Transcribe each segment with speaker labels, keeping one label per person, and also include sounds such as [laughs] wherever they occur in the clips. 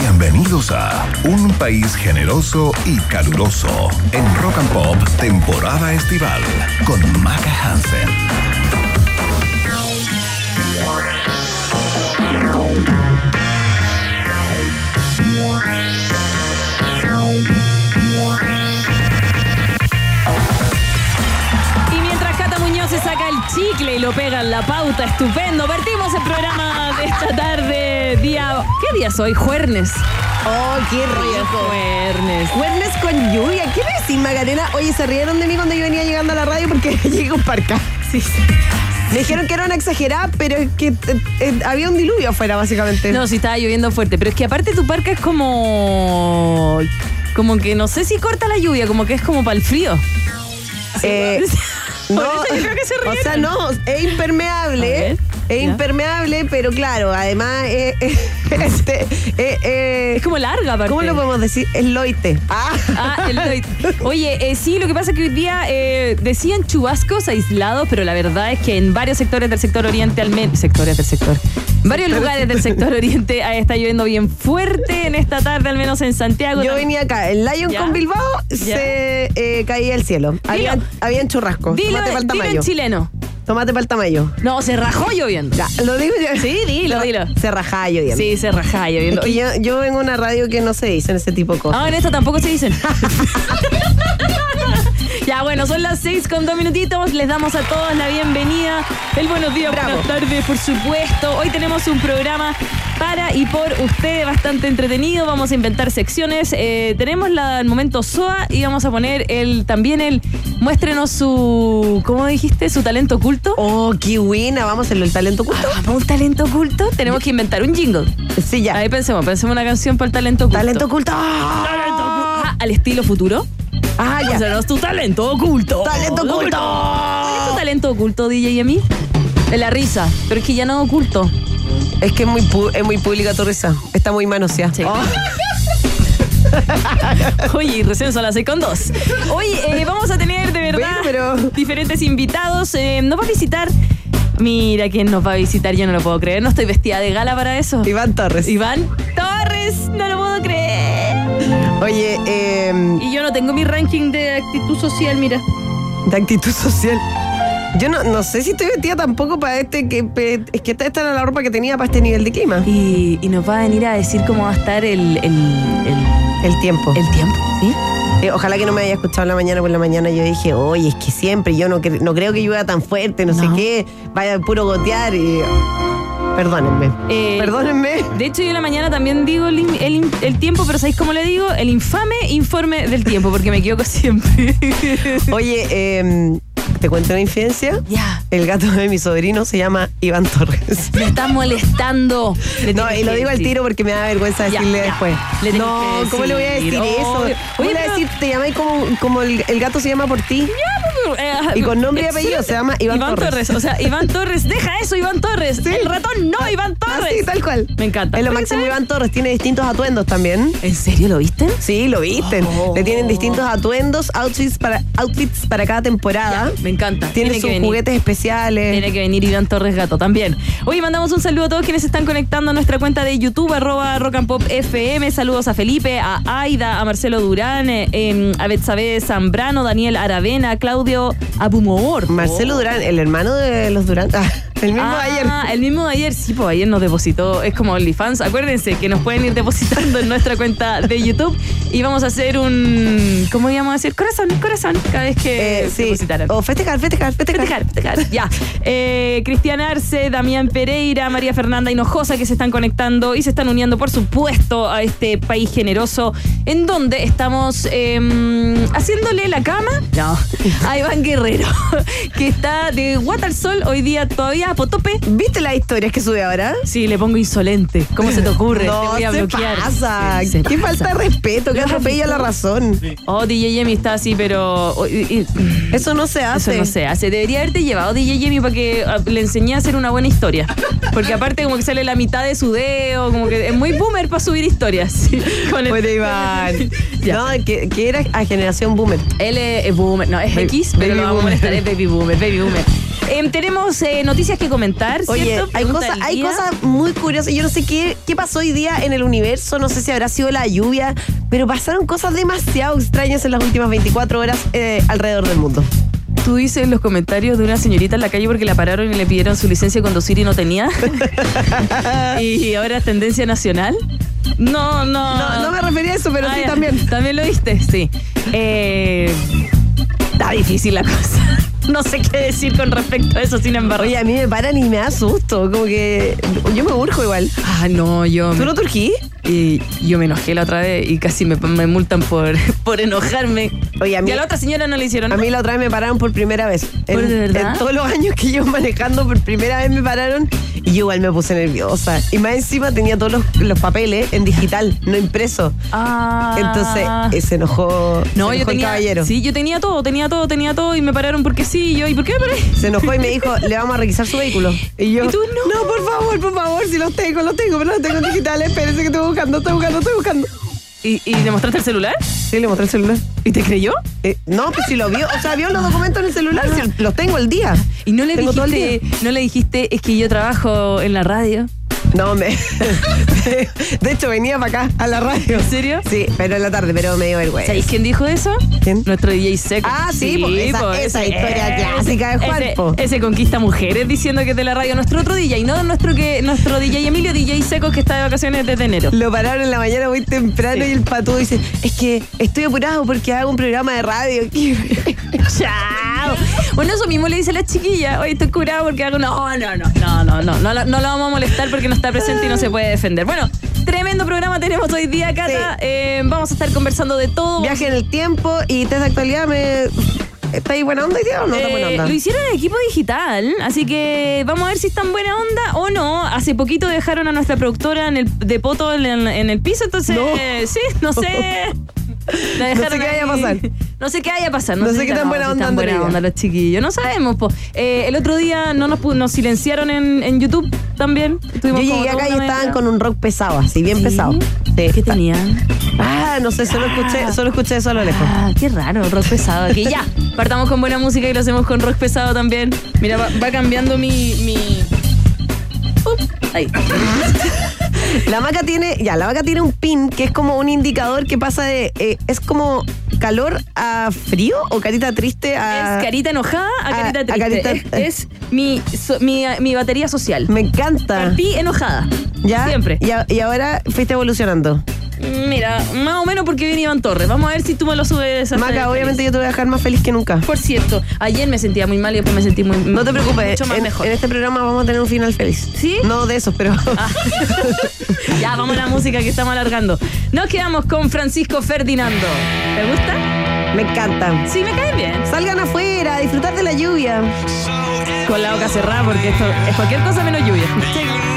Speaker 1: Bienvenidos a Un país generoso y caluroso en Rock and Pop temporada estival con Maca Hansen.
Speaker 2: Y lo pega en la pauta, estupendo. Partimos el programa de esta tarde, día. ¿Qué día soy? Jueves.
Speaker 3: Oh, qué rico.
Speaker 2: Jueves.
Speaker 3: Jueves con lluvia. ¿Qué decís, Macarena? Oye, se rieron de mí cuando yo venía llegando a la radio porque [laughs] llegué un parca.
Speaker 2: Sí, sí.
Speaker 3: Me dijeron que era una exagerada, pero es que eh, eh, había un diluvio afuera, básicamente.
Speaker 2: No, sí estaba lloviendo fuerte, pero es que aparte tu parque es como. Como que no sé si corta la lluvia, como que es como para el frío.
Speaker 3: Eh, [laughs] no,
Speaker 2: eso yo creo que se
Speaker 3: o sea, no, es impermeable. Es
Speaker 2: ya.
Speaker 3: impermeable, pero claro, además, eh, [laughs] eh, este, eh,
Speaker 2: Es como larga, aparte.
Speaker 3: ¿cómo lo podemos decir? Es loite. Ah,
Speaker 2: Ah, el Lloyd. [laughs] Oye, eh, sí, lo que pasa es que hoy día eh, decían chubascos aislados, pero la verdad es que en varios sectores del sector oriente, al menos. Sectores del sector. En varios lugares del sector oriente ah, está lloviendo bien fuerte en esta tarde, al menos en Santiago.
Speaker 3: Yo venía acá, en Lion
Speaker 2: Ya.
Speaker 3: con Bilbao
Speaker 2: Ya.
Speaker 3: se eh, caía el cielo. Habían, habían churrascos.
Speaker 2: Dilo,
Speaker 3: el
Speaker 2: dilo en chileno.
Speaker 3: Tomate para el tamaño.
Speaker 2: No, se rajó lloviendo.
Speaker 3: Ya, lo digo yo.
Speaker 2: Sí, dilo, dilo.
Speaker 3: Se rajaba bien.
Speaker 2: Sí, se rajá
Speaker 3: Es
Speaker 2: lloviendo.
Speaker 3: que yo, yo vengo a una radio que no se dicen ese tipo de cosas.
Speaker 2: Ah, en esto tampoco se dicen. [laughs] ya, bueno, son las seis con dos minutitos. Les damos a todos la bienvenida. El buenos días,
Speaker 3: Bravo.
Speaker 2: buenas tardes, por supuesto. Hoy tenemos un programa para y por ustedes bastante entretenido. Vamos a inventar secciones. Eh, tenemos la, el momento SOA y vamos a poner el también el. Muéstrenos su. ¿Cómo dijiste? Su talento oculto.
Speaker 3: Oh, qué buena. Vamos hacerlo el talento oculto.
Speaker 2: Ah, ¿Para un talento oculto? Tenemos que inventar un jingle.
Speaker 3: Sí, ya.
Speaker 2: Ahí pensemos, pensemos una canción para el talento oculto.
Speaker 3: Talento oculto.
Speaker 2: Ah, al estilo futuro.
Speaker 3: Ah, ya.
Speaker 2: Muéstranos tu talento oculto.
Speaker 3: Talento oculto.
Speaker 2: ¿Cuál es tu talento oculto, DJ y a mí? En la risa. Pero es que ya no oculto.
Speaker 3: Es que es muy, pu- es muy pública tu risa. Está muy manoseada.
Speaker 2: Sí.
Speaker 3: Oh, [laughs]
Speaker 2: Oye, recién son las 6 con dos. Oye, eh, vamos a tener de verdad
Speaker 3: Bueno, pero-
Speaker 2: diferentes invitados. Eh, nos va a visitar. Mira quién nos va a visitar, yo no lo puedo creer. No estoy vestida de gala para eso.
Speaker 3: Iván Torres.
Speaker 2: Iván Torres, no lo puedo creer.
Speaker 3: Oye, eh,
Speaker 2: Y yo no tengo mi ranking de actitud social, mira.
Speaker 3: de actitud social. Yo no, no sé si estoy vestida tampoco para este que es que esta esta era la ropa que tenía para este nivel de clima.
Speaker 2: Y, y nos va a venir a decir cómo va a estar el, el, el,
Speaker 3: El tiempo.
Speaker 2: el tiempo, ¿sí?
Speaker 3: Eh, ojalá que no me haya escuchado en la mañana, por la mañana yo dije, oye, es que siempre yo no, cre- no creo que llueva tan fuerte, no, sé qué, vaya puro gotear y... Perdónenme.
Speaker 2: Eh,
Speaker 3: Perdónenme.
Speaker 2: De hecho, yo en la mañana también digo el, el el tiempo, pero ¿sabéis cómo le digo? El infame informe del tiempo, porque me equivoco [laughs] siempre.
Speaker 3: Oye, eh, ¿te cuento una infidencia?
Speaker 2: ya.
Speaker 3: El gato de mi sobrino se llama Iván Torres.
Speaker 2: Me está molestando. [laughs] Le
Speaker 3: No, y lo digo al tiro porque me da vergüenza decirle después.
Speaker 2: Le
Speaker 3: no, ¿cómo le voy a decir eso?
Speaker 2: Obvio.
Speaker 3: ¿Cómo
Speaker 2: Oye,
Speaker 3: le voy a decir? Te llamáis como, como el, el gato se llama por ti.
Speaker 2: Eh,
Speaker 3: Y con nombre y apellido se llama Iván Torres.
Speaker 2: O sea, Iván Torres, deja eso, Iván Torres.
Speaker 3: Sí.
Speaker 2: El ratón no, Iván Torres.
Speaker 3: Así, tal cual.
Speaker 2: Me encanta.
Speaker 3: Es lo máximo. Iván Torres. Tiene distintos atuendos también.
Speaker 2: ¿En serio lo viste?
Speaker 3: Sí, lo visten.
Speaker 2: Oh.
Speaker 3: Le tienen distintos atuendos, outfits para, outfits para cada temporada.
Speaker 2: Me encanta.
Speaker 3: Tiene, sus
Speaker 2: venir.
Speaker 3: juguetes especiales.
Speaker 2: Tiene que venir Iván Torres Gato también. Hoy mandamos un saludo a todos quienes están conectando a nuestra cuenta de YouTube, arroba Rock and Pop FM. Saludos a Felipe, a Aida, a Marcelo Durán, eh, em, a Betsabe Zambrano, Daniel Aravena, a Claudio Abumor.
Speaker 3: Marcelo Durán, el hermano de los Durán. Ah, el mismo de ayer.
Speaker 2: Ah, [laughs] el mismo de ayer, sí, pues ayer nos depositó, es como OnlyFans. Acuérdense que nos pueden ir depositando en nuestra cuenta de YouTube y vamos a hacer un, ¿cómo íbamos a decir? Corazón, corazón, cada vez que
Speaker 3: Eh, sí.
Speaker 2: depositaran.
Speaker 3: O festejar, festejar, festejar.
Speaker 2: Festejar, festejar. Ya. Eh, Cristian Arce, Damián Pereira, María Fernanda Hinojosa que se están conectando y se están uniendo, por supuesto, a este país generoso en donde estamos em, haciéndole la cama no, a Iván Guerrero, [laughs] que está de Guata al Sol hoy día todavía Potope.
Speaker 3: ¿Viste las historias que sube ahora?
Speaker 2: Sí, le pongo insolente. ¿Cómo se te ocurre? [laughs]
Speaker 3: No,
Speaker 2: te voy a
Speaker 3: se
Speaker 2: bloquear.
Speaker 3: pasa.
Speaker 2: Se
Speaker 3: Qué
Speaker 2: pasa.
Speaker 3: falta de respeto, que
Speaker 2: ¿Lo has
Speaker 3: atropella la razón.
Speaker 2: Oh, DJ Yemi está así, pero. oh, y- y-
Speaker 3: Eso no se hace.
Speaker 2: Eso no se hace. Debería haberte llevado DJ Yemi para que ah, le enseñé a hacer una buena historia. Porque aparte como que sale la mitad de su dedo, como que es muy boomer para subir historias. [laughs] Sí, con el-
Speaker 3: Bueno, Iván. [laughs]
Speaker 2: Ya.
Speaker 3: No, que, que era a generación boomer.
Speaker 2: Él es, boomer, no, es
Speaker 3: Baby-
Speaker 2: X, pero
Speaker 3: baby
Speaker 2: lo vamos a
Speaker 3: boomer.
Speaker 2: molestar, es baby boomer, baby boomer. Em, tenemos eh, noticias que comentar,
Speaker 3: Oye,
Speaker 2: ¿cierto?
Speaker 3: hay
Speaker 2: Pregunta
Speaker 3: cosas, hay cosas muy curiosas. Yo no sé qué, qué pasó hoy día en el universo, no sé si habrá sido la lluvia, pero pasaron cosas demasiado extrañas en las últimas 24 horas eh, alrededor del mundo.
Speaker 2: Tú dices en los comentarios de una señorita en la calle porque la pararon y le pidieron su licencia de conducir y no tenía. [laughs] y ahora es tendencia nacional. No, no.
Speaker 3: No, no me refería a eso, pero
Speaker 2: Ah,
Speaker 3: sí
Speaker 2: ya.
Speaker 3: también.
Speaker 2: También lo viste, sí. Eh, está difícil la cosa. [laughs] No sé qué decir con respecto a eso, sin embargo.
Speaker 3: Oye, a mí me paran y me da susto, como que yo me urjo igual.
Speaker 2: Ah, no, yo.
Speaker 3: ¿Tú no turquí?
Speaker 2: Y yo me enojé la otra vez y casi me, me multan por, [laughs] por enojarme.
Speaker 3: Oye, a mí-
Speaker 2: Y a la otra señora no le hicieron
Speaker 3: A mí la otra vez me pararon por primera vez.
Speaker 2: ¿Por
Speaker 3: en,
Speaker 2: de verdad?
Speaker 3: en todos los años que llevo manejando, por primera vez me pararon y yo igual me puse nerviosa. Y más encima tenía todos los, los papeles en digital, no impreso.
Speaker 2: Ah.
Speaker 3: Entonces eh, se enojó,
Speaker 2: No,
Speaker 3: se
Speaker 2: yo
Speaker 3: enojó el
Speaker 2: tenía.
Speaker 3: caballero.
Speaker 2: Sí, yo tenía todo, tenía todo, tenía todo y me pararon porque sí. Y yo, ¿y por qué me paré?
Speaker 3: Se enojó y me dijo, le vamos a requisar su vehículo. Y yo,
Speaker 2: ¿Y tú no?
Speaker 3: no, por favor, por favor, si los tengo, los tengo, pero los tengo en digital, espérense que estoy buscando, estoy buscando, estoy buscando.
Speaker 2: ¿Y, y le mostraste el celular?
Speaker 3: Sí, le mostré el celular.
Speaker 2: ¿Y te creyó?
Speaker 3: Eh, no, pues si lo vio, o sea, vio los documentos en el celular, si los tengo el día.
Speaker 2: Y no le
Speaker 3: Tengo todo el
Speaker 2: dijiste, no le dijiste, es que yo trabajo en la radio.
Speaker 3: No, me. [laughs] De hecho, venía para acá, a la radio.
Speaker 2: ¿En serio?
Speaker 3: Sí, pero en la tarde, pero me dio vergüenza.
Speaker 2: ¿Sabéis quién dijo eso?
Speaker 3: ¿Quién?
Speaker 2: Nuestro DJ Seco.
Speaker 3: Ah, sí, po, esa-
Speaker 2: po,
Speaker 3: esa
Speaker 2: ese-
Speaker 3: historia clásica de Juan,
Speaker 2: ese,
Speaker 3: po.
Speaker 2: ese conquista mujeres diciendo que es de la radio. Nuestro otro DJ, no nuestro que nuestro DJ Emilio, DJ Seco, que está de vacaciones desde enero.
Speaker 3: Lo pararon en la mañana muy temprano
Speaker 2: Sí.
Speaker 3: y el patú dice, es que estoy apurado porque hago un programa de radio. [laughs]
Speaker 2: Chao. Bueno, eso mismo le dice la chiquilla. Oye, estoy curado porque hago. No, no, no, no, no, no, no, no lo vamos a molestar porque no está presente y no se puede defender. Bueno, tremendo programa tenemos hoy día, Cata.
Speaker 3: Sí.
Speaker 2: Eh, vamos a estar conversando de todo.
Speaker 3: Viaje en el tiempo y test de actualidad me... ¿Está ahí buena onda hoy día o no está buena
Speaker 2: Eh,
Speaker 3: onda?
Speaker 2: lo hicieron en equipo digital, así que vamos a ver si están buena onda o no. Hace poquito dejaron a nuestra productora en el de poto en, el- en el piso, entonces
Speaker 3: No.
Speaker 2: eh, sí, no sé. [laughs] [laughs]
Speaker 3: No sé qué vaya a pasar.
Speaker 2: No sé qué vaya a pasar.
Speaker 3: No sé qué tan buena onda
Speaker 2: buena los chiquillos. No sabemos, po. Eh, el otro día no nos, silenciaron en, en YouTube también.
Speaker 3: Yo
Speaker 2: Estuvimos
Speaker 3: llegué acá y estaban
Speaker 2: media-
Speaker 3: con un rock pesado, así, bien
Speaker 2: ¿Sí?
Speaker 3: pesado. Sí,
Speaker 2: ¿Qué tenían?
Speaker 3: Ah, no sé, solo escuché, solo escuché eso a lo lejos.
Speaker 2: Ah, qué raro, rock pesado aquí. Ya, [laughs] partamos con buena música y lo hacemos con rock pesado también. Mira, va, va cambiando mi. mi... Ahí. [laughs]
Speaker 3: La vaca tiene, ya, la vaca tiene un pin que es como un indicador que pasa de, eh, es como calor a frío o carita triste a...
Speaker 2: Es carita enojada a
Speaker 3: a-
Speaker 2: carita
Speaker 3: a
Speaker 2: triste.
Speaker 3: carita-
Speaker 2: es es mi, so- mi, mi batería social.
Speaker 3: Me encanta.
Speaker 2: Partí enojada.
Speaker 3: ¿Ya?
Speaker 2: Siempre.
Speaker 3: Y, a- y ahora fuiste evolucionando.
Speaker 2: Mira, más o menos porque viene Iván Torres. Vamos a ver si tú me lo subes. hasta
Speaker 3: Maca, obviamente
Speaker 2: feliz.
Speaker 3: yo te voy a dejar más feliz que nunca.
Speaker 2: Por cierto, ayer me sentía muy mal y después me sentí muy.
Speaker 3: No te preocupes,
Speaker 2: Mucho más
Speaker 3: en,
Speaker 2: mejor.
Speaker 3: en este programa vamos a tener un final feliz.
Speaker 2: ¿Sí?
Speaker 3: No de esos, pero...
Speaker 2: Ah. [laughs] ya, vamos a la música que estamos alargando. Nos quedamos con Francisco Ferdinando. ¿Te gusta?
Speaker 3: Me encanta.
Speaker 2: Sí, me cae bien.
Speaker 3: Salgan afuera, a disfrutar de la lluvia.
Speaker 2: Con la boca cerrada porque esto es cualquier cosa menos lluvia. [laughs]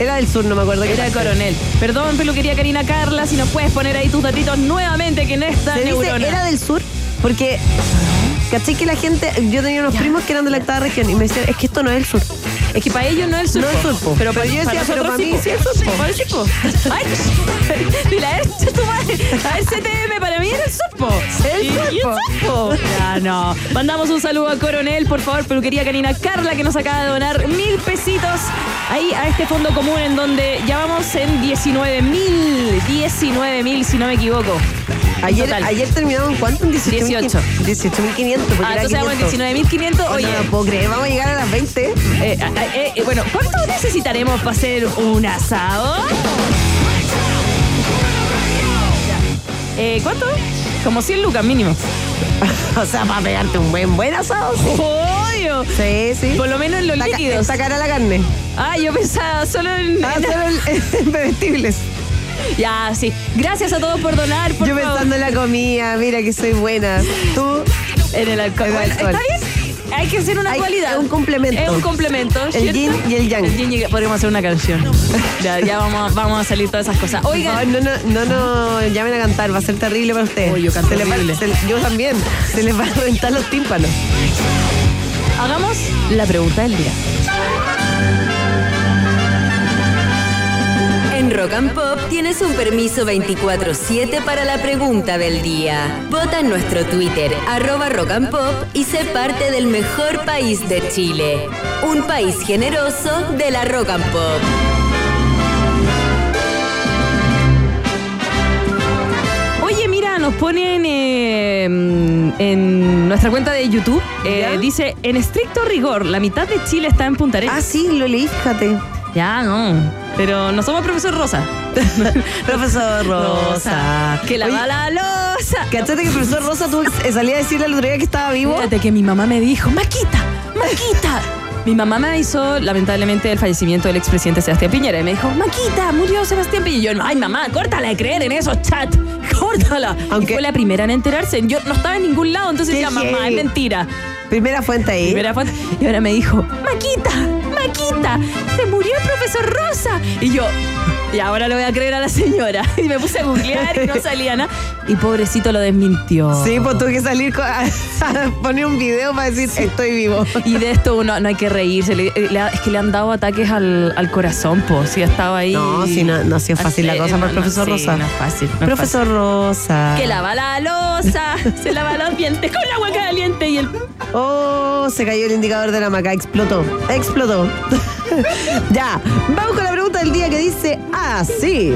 Speaker 2: Era
Speaker 3: del sur, no me acuerdo
Speaker 2: Era coronel. Perdón, peluquería Karina Carla, si nos puedes poner ahí tus datitos nuevamente que en esta
Speaker 3: Se dice,
Speaker 2: neurona.
Speaker 3: era del sur, porque. ¿Cachai que la gente.? Yo tenía unos primos que eran de la octava región y me decían, es que esto no es el sur.
Speaker 2: Es que para ellos no es el sur.
Speaker 3: No es sur, po.
Speaker 2: Pero,
Speaker 3: decía, pero para mí sí es sur, po.
Speaker 2: Para el. Ay, dile a ver, tu madre. A ver, CTM para mí era el sur, po.
Speaker 3: El
Speaker 2: Y-
Speaker 3: sur,
Speaker 2: y el
Speaker 3: po.
Speaker 2: sur, po. Ya, no. Mandamos un saludo a Coronel, por favor, peluquería canina Carla, que nos acaba de donar mil pesitos ahí a este fondo común en donde ya vamos en 19 mil. 19 mil, si no me equivoco.
Speaker 3: Ayer,
Speaker 2: Total.
Speaker 3: ayer terminamos en cuánto? En 18.500.
Speaker 2: 18.
Speaker 3: 18.500. porque
Speaker 2: Ah, entonces vamos en
Speaker 3: 500.
Speaker 2: 19.500.
Speaker 3: Oh,
Speaker 2: Oye,
Speaker 3: No lo puedo creer, vamos a llegar a las 20.
Speaker 2: eh, ah, eh, eh, bueno, ¿cuánto necesitaremos para hacer un asado? Eh, ¿Cuánto? Como 100 lucas mínimo. [laughs]
Speaker 3: o sea, para pegarte un buen, buen asado. Sí,
Speaker 2: Obvio.
Speaker 3: sí. sí.
Speaker 2: Por lo menos en los
Speaker 3: ca-
Speaker 2: líquidos.
Speaker 3: Está cara la carne.
Speaker 2: Ah, yo pensaba solo en...
Speaker 3: Ah,
Speaker 2: en-
Speaker 3: solo el- [laughs] en bebestibles.
Speaker 2: Ya, sí. Gracias a todos por donar, por
Speaker 3: Yo
Speaker 2: favor.
Speaker 3: pensando en la comida, mira que soy buena. Tú,
Speaker 2: En el alcohol.
Speaker 3: En el
Speaker 2: Bueno,
Speaker 3: alcohol.
Speaker 2: ¿Está bien? Hay que hacer una
Speaker 3: Hay-
Speaker 2: cualidad.
Speaker 3: es un complemento.
Speaker 2: Es un complemento.
Speaker 3: El
Speaker 2: ¿cierto?
Speaker 3: yin y el yang.
Speaker 2: El yin y Podríamos hacer una canción. [laughs] ya, ya vamos, a- vamos a salir todas esas cosas. Oigan,
Speaker 3: favor, no, no, no, no llamen a cantar, va a ser terrible para ustedes.
Speaker 2: Oh, yo canto
Speaker 3: Se les va-
Speaker 2: horrible.
Speaker 3: se- yo también. Se les va a reventar los tímpanos.
Speaker 2: hagamos la pregunta del día.
Speaker 4: Rock and Pop tienes un permiso 24-7 para la pregunta del día. Vota en nuestro Twitter, arroba Rock and Pop, y sé parte del mejor país de Chile. Un país generoso de la Rock and Pop.
Speaker 2: Oye, mira, nos ponen eh, en nuestra cuenta de YouTube. eh, dice, en estricto rigor, la mitad de Chile está en Punta Arenas.
Speaker 3: Ah, sí, lo leí, fíjate.
Speaker 2: Ya, no. Pero no somos profesor Rosa. [laughs] [laughs]
Speaker 3: Profesor Rosa.
Speaker 2: Que lava la losa.
Speaker 3: ¿Cachate que el profesor Rosa que salir a decirle el otro día que estaba vivo?
Speaker 2: Fíjate que mi mamá me dijo, Maquita, Maquita. Mi mamá me avisó, lamentablemente, del fallecimiento del expresidente Sebastián Piñera. Y me dijo, Maquita, murió Sebastián Piñera. Y yo, ay, mamá, córtala de creer en esos chats. [laughs] Córtala.
Speaker 3: Aunque-
Speaker 2: Y fue la primera en enterarse. Yo no estaba en ningún lado, entonces decía, mamá, es mentira.
Speaker 3: Primera fuente ahí.
Speaker 2: Primera fuente. Y ahora me dijo, Maquita, Se murió el profesor Rosa. Y yo, y ahora lo voy a creer a la señora. [laughs] Y me puse a googlear y no salía nada. Y pobrecito lo desmintió.
Speaker 3: Sí, pues tuve que salir a, [laughs] a poner un video para decir estoy vivo.
Speaker 2: Y de esto uno no hay que reírse. Le- le ha- es que le han dado ataques al, al corazón, po. Si ha estado ahí.
Speaker 3: No, sí, no- no ha sido fácil la
Speaker 2: Eh,
Speaker 3: cosa
Speaker 2: no,
Speaker 3: para el
Speaker 2: no,
Speaker 3: profesor
Speaker 2: sí,
Speaker 3: Rosa.
Speaker 2: No es fácil. no es
Speaker 3: Profesor Rosa.
Speaker 2: Que lava la losa, [laughs] se lava los dientes con agua caliente y el.
Speaker 3: Oh, se cayó el indicador de la maca, explotó, explotó. ya, vamos con la pregunta del día que dice así.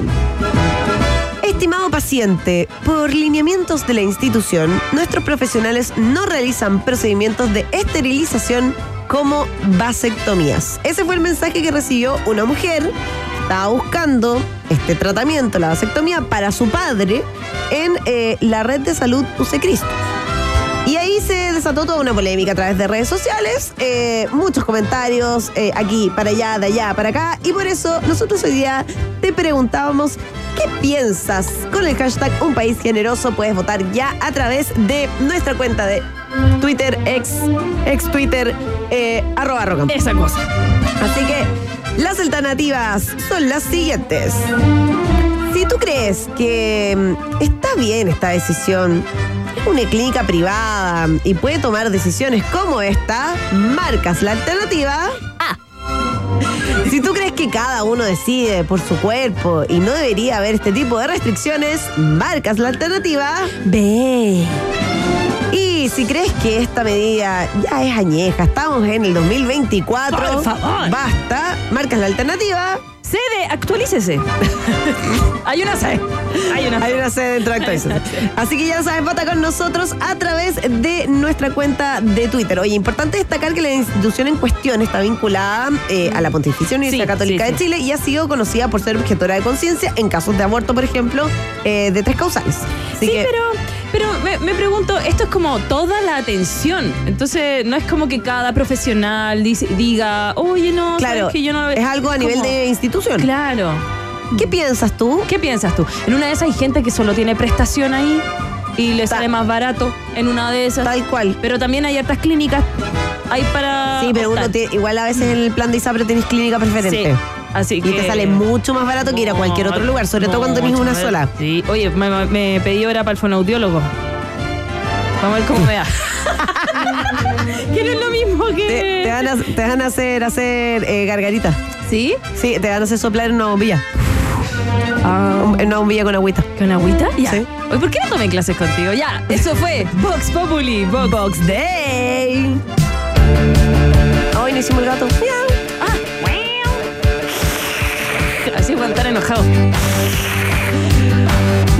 Speaker 3: Estimado paciente, por lineamientos de la institución, nuestros profesionales no realizan procedimientos de esterilización como vasectomías. Ese fue el mensaje que recibió una mujer estaba buscando este tratamiento, la vasectomía, para su padre en eh, la red de salud Cristo. Desató toda una polémica a través de redes sociales, eh, muchos comentarios, eh, aquí, para allá, de allá, para acá. Y por eso nosotros hoy día te preguntábamos, ¿qué piensas? Con el hashtag Un País Generoso puedes votar ya a través de nuestra cuenta de Twitter, ex, ex Twitter, eh, arroba Rock.
Speaker 2: Esa cosa.
Speaker 3: Así que las alternativas son las siguientes. Si tú crees que mm, está bien esta decisión, una clínica privada y puede tomar decisiones como esta, marcas la alternativa A. Si tú crees que cada uno decide por su cuerpo y no debería haber este tipo de restricciones, marcas la alternativa
Speaker 2: Ve.
Speaker 3: y si crees que esta medida ya es añeja, estamos en el 2024,
Speaker 2: Por favor.
Speaker 3: basta, marcas la alternativa.
Speaker 2: Cede, actualícese. [laughs] Hay una C. Hay una C.
Speaker 3: Hay una sede dentro de Actualización. Así que ya sabes, vota con nosotros a través de nuestra cuenta de Twitter. Oye, importante destacar que la institución en cuestión está vinculada eh, a la Pontificia Universidad
Speaker 2: Sí,
Speaker 3: Católica
Speaker 2: sí,
Speaker 3: de. Chile y ha sido conocida por ser objetora de conciencia en casos de aborto, por ejemplo, eh, de tres causales. Así
Speaker 2: sí,
Speaker 3: que-
Speaker 2: pero, pero me, me pregunto, esto es como toda la atención. Entonces, no es como que cada profesional dice- diga, oye, no,
Speaker 3: Claro,
Speaker 2: ¿sabes que yo no
Speaker 3: es algo a nivel de institución.
Speaker 2: Claro.
Speaker 3: ¿Qué piensas tú?
Speaker 2: ¿Qué piensas tú? En una de esas hay gente que solo tiene prestación ahí.
Speaker 5: y le
Speaker 3: Ta-
Speaker 5: sale más barato en una de esas.
Speaker 3: Tal cual.
Speaker 5: Pero también hay hartas clínicas. Hay para.
Speaker 3: Sí, pero uno igual a veces en el plan de ISAPRE tenés clínica preferente.
Speaker 5: Sí, así
Speaker 3: Y
Speaker 5: que.
Speaker 3: te sale mucho más barato que ir a cualquier otro lugar, sobre todo cuando tenés una sola.
Speaker 5: Sí, oye, me, pedí hora para el fonoaudiólogo. Vamos a ver cómo me da. [laughs] que no es lo mismo que.
Speaker 3: Te, te van a, te van a hacer hacer eh, gargarita.
Speaker 5: ¿Sí?
Speaker 3: Sí, te van a hacer soplar en una bombilla.
Speaker 5: Ah.
Speaker 3: En una bombilla con agüita.
Speaker 5: ¿Con agüita? Ya.
Speaker 3: Sí.
Speaker 5: Oye, ¿por qué no tomé clases contigo? Ya, eso fue Vox Populi. Vox.
Speaker 3: Box Day. Hoy no hicimos el gato. Miau.
Speaker 5: A estar enojados.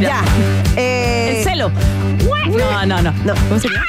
Speaker 3: Ya. Eh,
Speaker 5: El celo. No, no, no.
Speaker 3: No.
Speaker 5: ¿Cómo sería?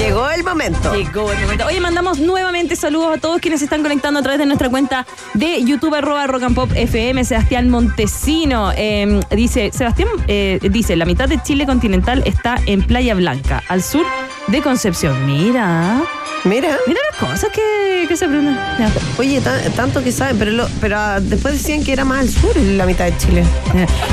Speaker 3: Llegó el momento.
Speaker 2: Llegó el momento. Oye, mandamos nuevamente saludos a todos quienes se están conectando a través de nuestra cuenta de YouTube arroba Rock and Pop FM. Sebastián Montesino eh, dice, Sebastián eh, dice, la mitad de Chile continental está en Playa Blanca, al sur de Concepción. Mira,
Speaker 3: Mira.
Speaker 2: mira las cosas que, que se aprenden. Ya.
Speaker 3: Oye, ta- tanto que saben, pero, lo- pero ah, después decían que era más al sur la mitad de Chile.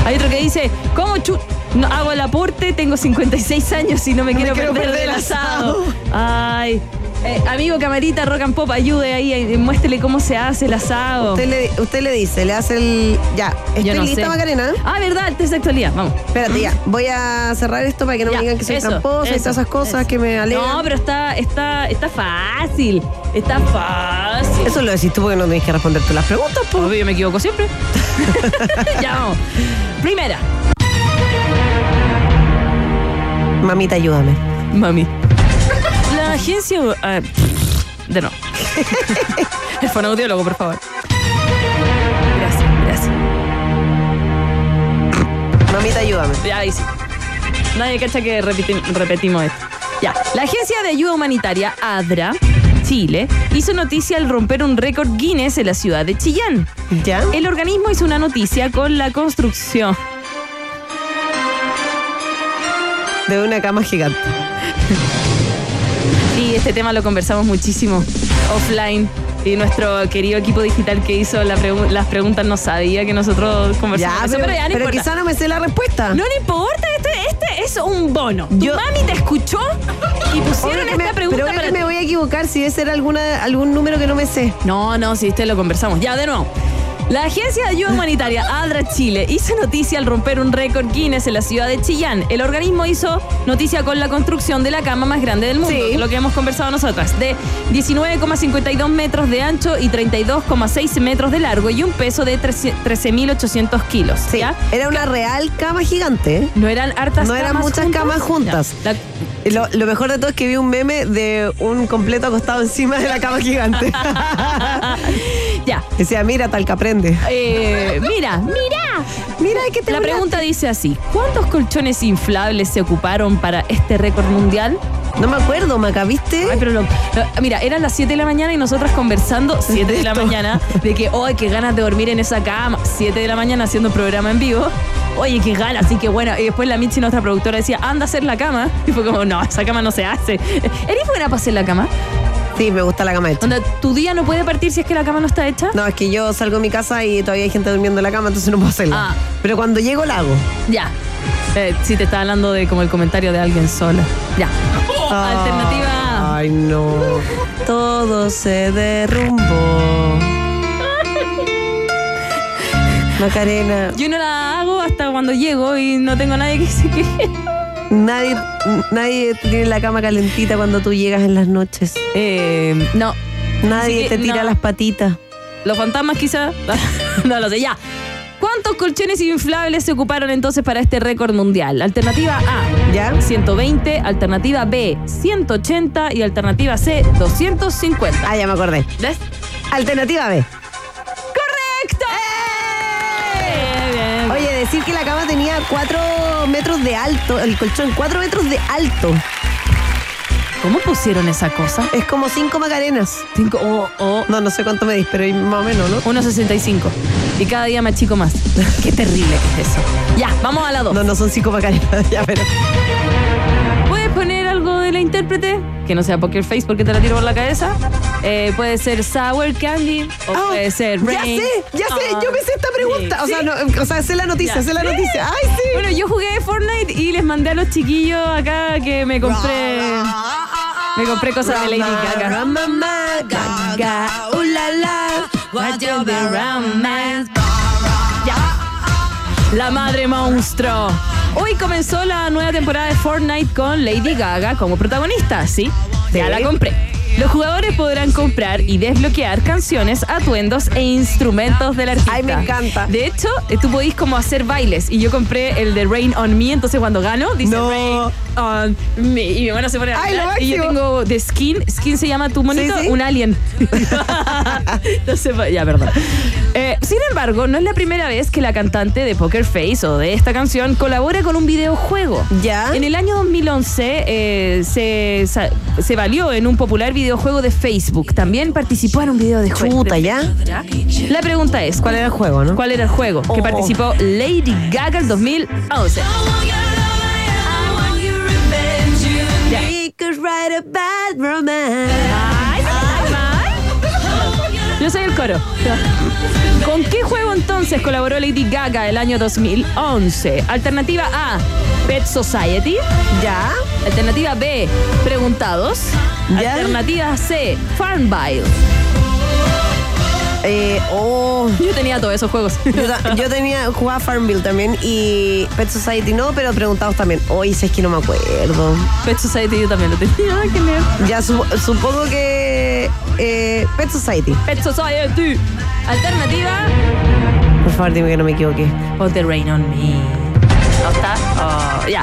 Speaker 2: Hay otro que dice, ¿cómo chu no, hago el aporte? Tengo 56 años y no me
Speaker 3: No me
Speaker 2: quiero, perder,
Speaker 3: perder
Speaker 2: el
Speaker 3: el
Speaker 2: asado. Ay. Eh, amigo camarita, rock and pop, ayude ahí, eh, muéstrele cómo se hace el asado.
Speaker 3: Usted le, usted le dice, le hace el. Ya, estoy
Speaker 2: no
Speaker 3: lista,
Speaker 2: sé.
Speaker 3: Macarena.
Speaker 2: Ah, verdad, el test de actualidad, vamos.
Speaker 3: Espérate, ya. Voy a cerrar esto para que no
Speaker 2: Ya,
Speaker 3: me digan que soy
Speaker 2: eso,
Speaker 3: tramposa y todas esas cosas
Speaker 2: eso.
Speaker 3: que me alegan.
Speaker 2: No, pero está, está, está fácil. Está fácil.
Speaker 3: Eso lo decís tú porque no tenés que responder tú las preguntas, po.
Speaker 2: Obvio, yo me equivoco siempre. [laughs] [laughs] ya vamos. Primera,
Speaker 3: Mamita, ayúdame.
Speaker 2: mami. Agencia. de no. [laughs] El fonoaudiólogo, por favor. Gracias, gracias.
Speaker 3: Mamita, ayúdame.
Speaker 2: Ya ahí sí. Nadie cacha que repetimos esto. Ya. La agencia de ayuda humanitaria ADRA, Chile, hizo noticia al romper un récord Guinness en la ciudad de Chillán.
Speaker 3: ¿Ya?
Speaker 2: El organismo hizo una noticia con la construcción.
Speaker 3: De una cama gigante. [laughs]
Speaker 2: Este tema lo conversamos muchísimo offline. Y nuestro querido equipo digital que hizo la pregu- las preguntas no sabía que nosotros conversamos.
Speaker 3: Ya,
Speaker 2: eso,
Speaker 3: pero,
Speaker 2: pero ya no
Speaker 3: pero quizá no me sé la respuesta.
Speaker 2: No le importa, este, este es un bono. Tu mami te escuchó y pusieron esta
Speaker 3: me,
Speaker 2: pregunta
Speaker 3: pero
Speaker 2: para
Speaker 3: me voy a equivocar si debe ser alguna, algún número que no me sé.
Speaker 2: No, no, si este lo conversamos. Ya, de nuevo. La Agencia de Ayuda Humanitaria ADRA Chile hizo noticia al romper un récord Guinness en la ciudad de Chillán. El organismo hizo noticia con la construcción de la cama más grande del mundo,
Speaker 3: Sí.
Speaker 2: lo que hemos conversado nosotras, de 19,52 metros de ancho y 32,6 metros de largo y un peso de 13 13.800 kilos.
Speaker 3: Sí.
Speaker 2: ¿ya?
Speaker 3: Era una real cama gigante.
Speaker 2: No eran hartas
Speaker 3: No eran
Speaker 2: camas
Speaker 3: muchas
Speaker 2: juntas?
Speaker 3: camas juntas.
Speaker 2: La-
Speaker 3: Lo, lo mejor de todo es que vi un meme de un completo acostado encima de la cama gigante. [laughs]
Speaker 2: ya.
Speaker 3: Decía, mira, tal que aprende.
Speaker 2: Eh, mira, mira.
Speaker 3: Mira, que te
Speaker 2: La pregunta dice así: ¿Cuántos colchones inflables se ocuparon para este récord mundial?
Speaker 3: No me acuerdo, Maca, ¿viste?
Speaker 2: Ay, pero lo- lo- mira, eran las 7 de la mañana y nosotras conversando [laughs] 7 de la mañana de que, ¡ay, qué ganas de dormir en esa cama! 7 de la mañana haciendo programa en vivo. Oye, qué ganas, así que bueno. Y después la Michi, nuestra productora, decía, anda a hacer la cama. [laughs] Y fue como, no, esa cama no se hace. [laughs] ¿Eres buena para hacer la cama?
Speaker 3: Sí, me gusta la cama hecha.
Speaker 2: Onda, ¿tu día no puede partir si es que la cama no está hecha?
Speaker 3: No, es que yo salgo de mi casa y todavía hay gente durmiendo en la cama, entonces no puedo hacerla.
Speaker 2: Ah.
Speaker 3: Pero cuando llego la hago.
Speaker 2: Ya. Eh, sí, te estaba hablando de como el comentario de alguien sola. Ya. Alternativa.
Speaker 3: Ay, no. Todo se derrumbó. Macarena,
Speaker 2: Yo no la hago hasta cuando llego y no tengo nadie que se queje.
Speaker 3: nadie, nadie tiene la cama calentita cuando tú llegas en las noches.
Speaker 2: Eh, no.
Speaker 3: Nadie
Speaker 2: que
Speaker 3: te tira
Speaker 2: no.
Speaker 3: las patitas.
Speaker 2: Los fantasmas quizá. [laughs] no lo sé, ya. ¿Cuántos colchones inflables se ocuparon entonces para este récord mundial? Alternativa A,
Speaker 3: ¿Ya?
Speaker 2: 120, alternativa B, 180 y alternativa C, 250.
Speaker 3: Ah, ya me acordé.
Speaker 2: ¿Ves?
Speaker 3: Alternativa B. decir que la cama tenía 4 metros de alto, el colchón 4 metros de alto.
Speaker 2: ¿Cómo pusieron esa cosa?
Speaker 3: Es como 5 macarenas.
Speaker 2: Cinco, oh, oh,
Speaker 3: No, no sé cuánto medís, pero más o menos, ¿no?
Speaker 2: 1.65. Y cada día más chico más. [laughs] Qué terrible que es eso. Ya, vamos a la 2.
Speaker 3: No, no son 5 macarenas, [laughs] ya, pero.
Speaker 2: ¿Puedes poner algo de la intérprete? Que no sea Poker Face porque te la tiro por la cabeza. Eh, puede ser Sour Candy o
Speaker 3: Ah,
Speaker 2: puede ser
Speaker 3: ya
Speaker 2: Rain.
Speaker 3: sé, ya sé,
Speaker 2: Ah,
Speaker 3: yo me sé esta pregunta. O sea, no, o sea, sé la noticia,
Speaker 2: Ya.
Speaker 3: sé la noticia. Ay, sí.
Speaker 2: Bueno, yo jugué Fortnite y les mandé a los chiquillos acá que me compré. Me compré cosas de Lady Gaga.
Speaker 3: Gaga, uh, la.
Speaker 2: Ya. La madre monstruo. Hoy comenzó la nueva temporada de Fortnite con Lady Gaga como protagonista, ¿sí? Ya la compré. Los jugadores podrán comprar y desbloquear canciones, atuendos e instrumentos del artista.
Speaker 3: Ay, me encanta.
Speaker 2: De hecho, tú podís como hacer bailes y yo compré el de Rain on Me, entonces cuando gano dice
Speaker 3: No.
Speaker 2: Rain on me. Y mi mano se pone a
Speaker 3: Ay, lo
Speaker 2: Y yo
Speaker 3: máximo.
Speaker 2: tengo de skin. Skin se llama tu monito,
Speaker 3: Sí, sí.
Speaker 2: un alien. [laughs] Entonces, ya, perdón. Eh, sin embargo, no es la primera vez que la cantante de Poker Face o de esta canción colabora con un videojuego.
Speaker 3: ¿Ya?
Speaker 2: En el año 2011 eh, se, sa- se valió en un popular videojuego de Facebook. También participó en un video de juego.
Speaker 3: Chuta, ¿ya?
Speaker 2: La pregunta es,
Speaker 3: ¿Cuál era el juego, no?
Speaker 2: ¿Cuál era el juego que
Speaker 3: Oh.
Speaker 2: participó Lady Gaga en 2011?
Speaker 3: Could write a bad romance.
Speaker 2: Ay, ay, ay. Yo soy el coro. ¿Con qué juego entonces colaboró Lady Gaga el año 2011? Alternativa A, Pet Society.
Speaker 3: ¿Ya?
Speaker 2: Alternativa B, Preguntados.
Speaker 3: Ya.
Speaker 2: Alternativa C, Farmville.
Speaker 3: Eh, oh.
Speaker 2: Yo tenía todos esos juegos.
Speaker 3: Yo, tenía, jugaba Farmville también y Pet Society no, pero preguntados también. Hoy si es que no me acuerdo.
Speaker 2: Pet Society yo también lo tenía que leer.
Speaker 3: Ya su- supongo que eh, Pet Society.
Speaker 2: Pet Society. Alternativa
Speaker 3: Por favor, dime que no me equivoqué.
Speaker 2: Put the rain on me. ¿No está? Oh, ya.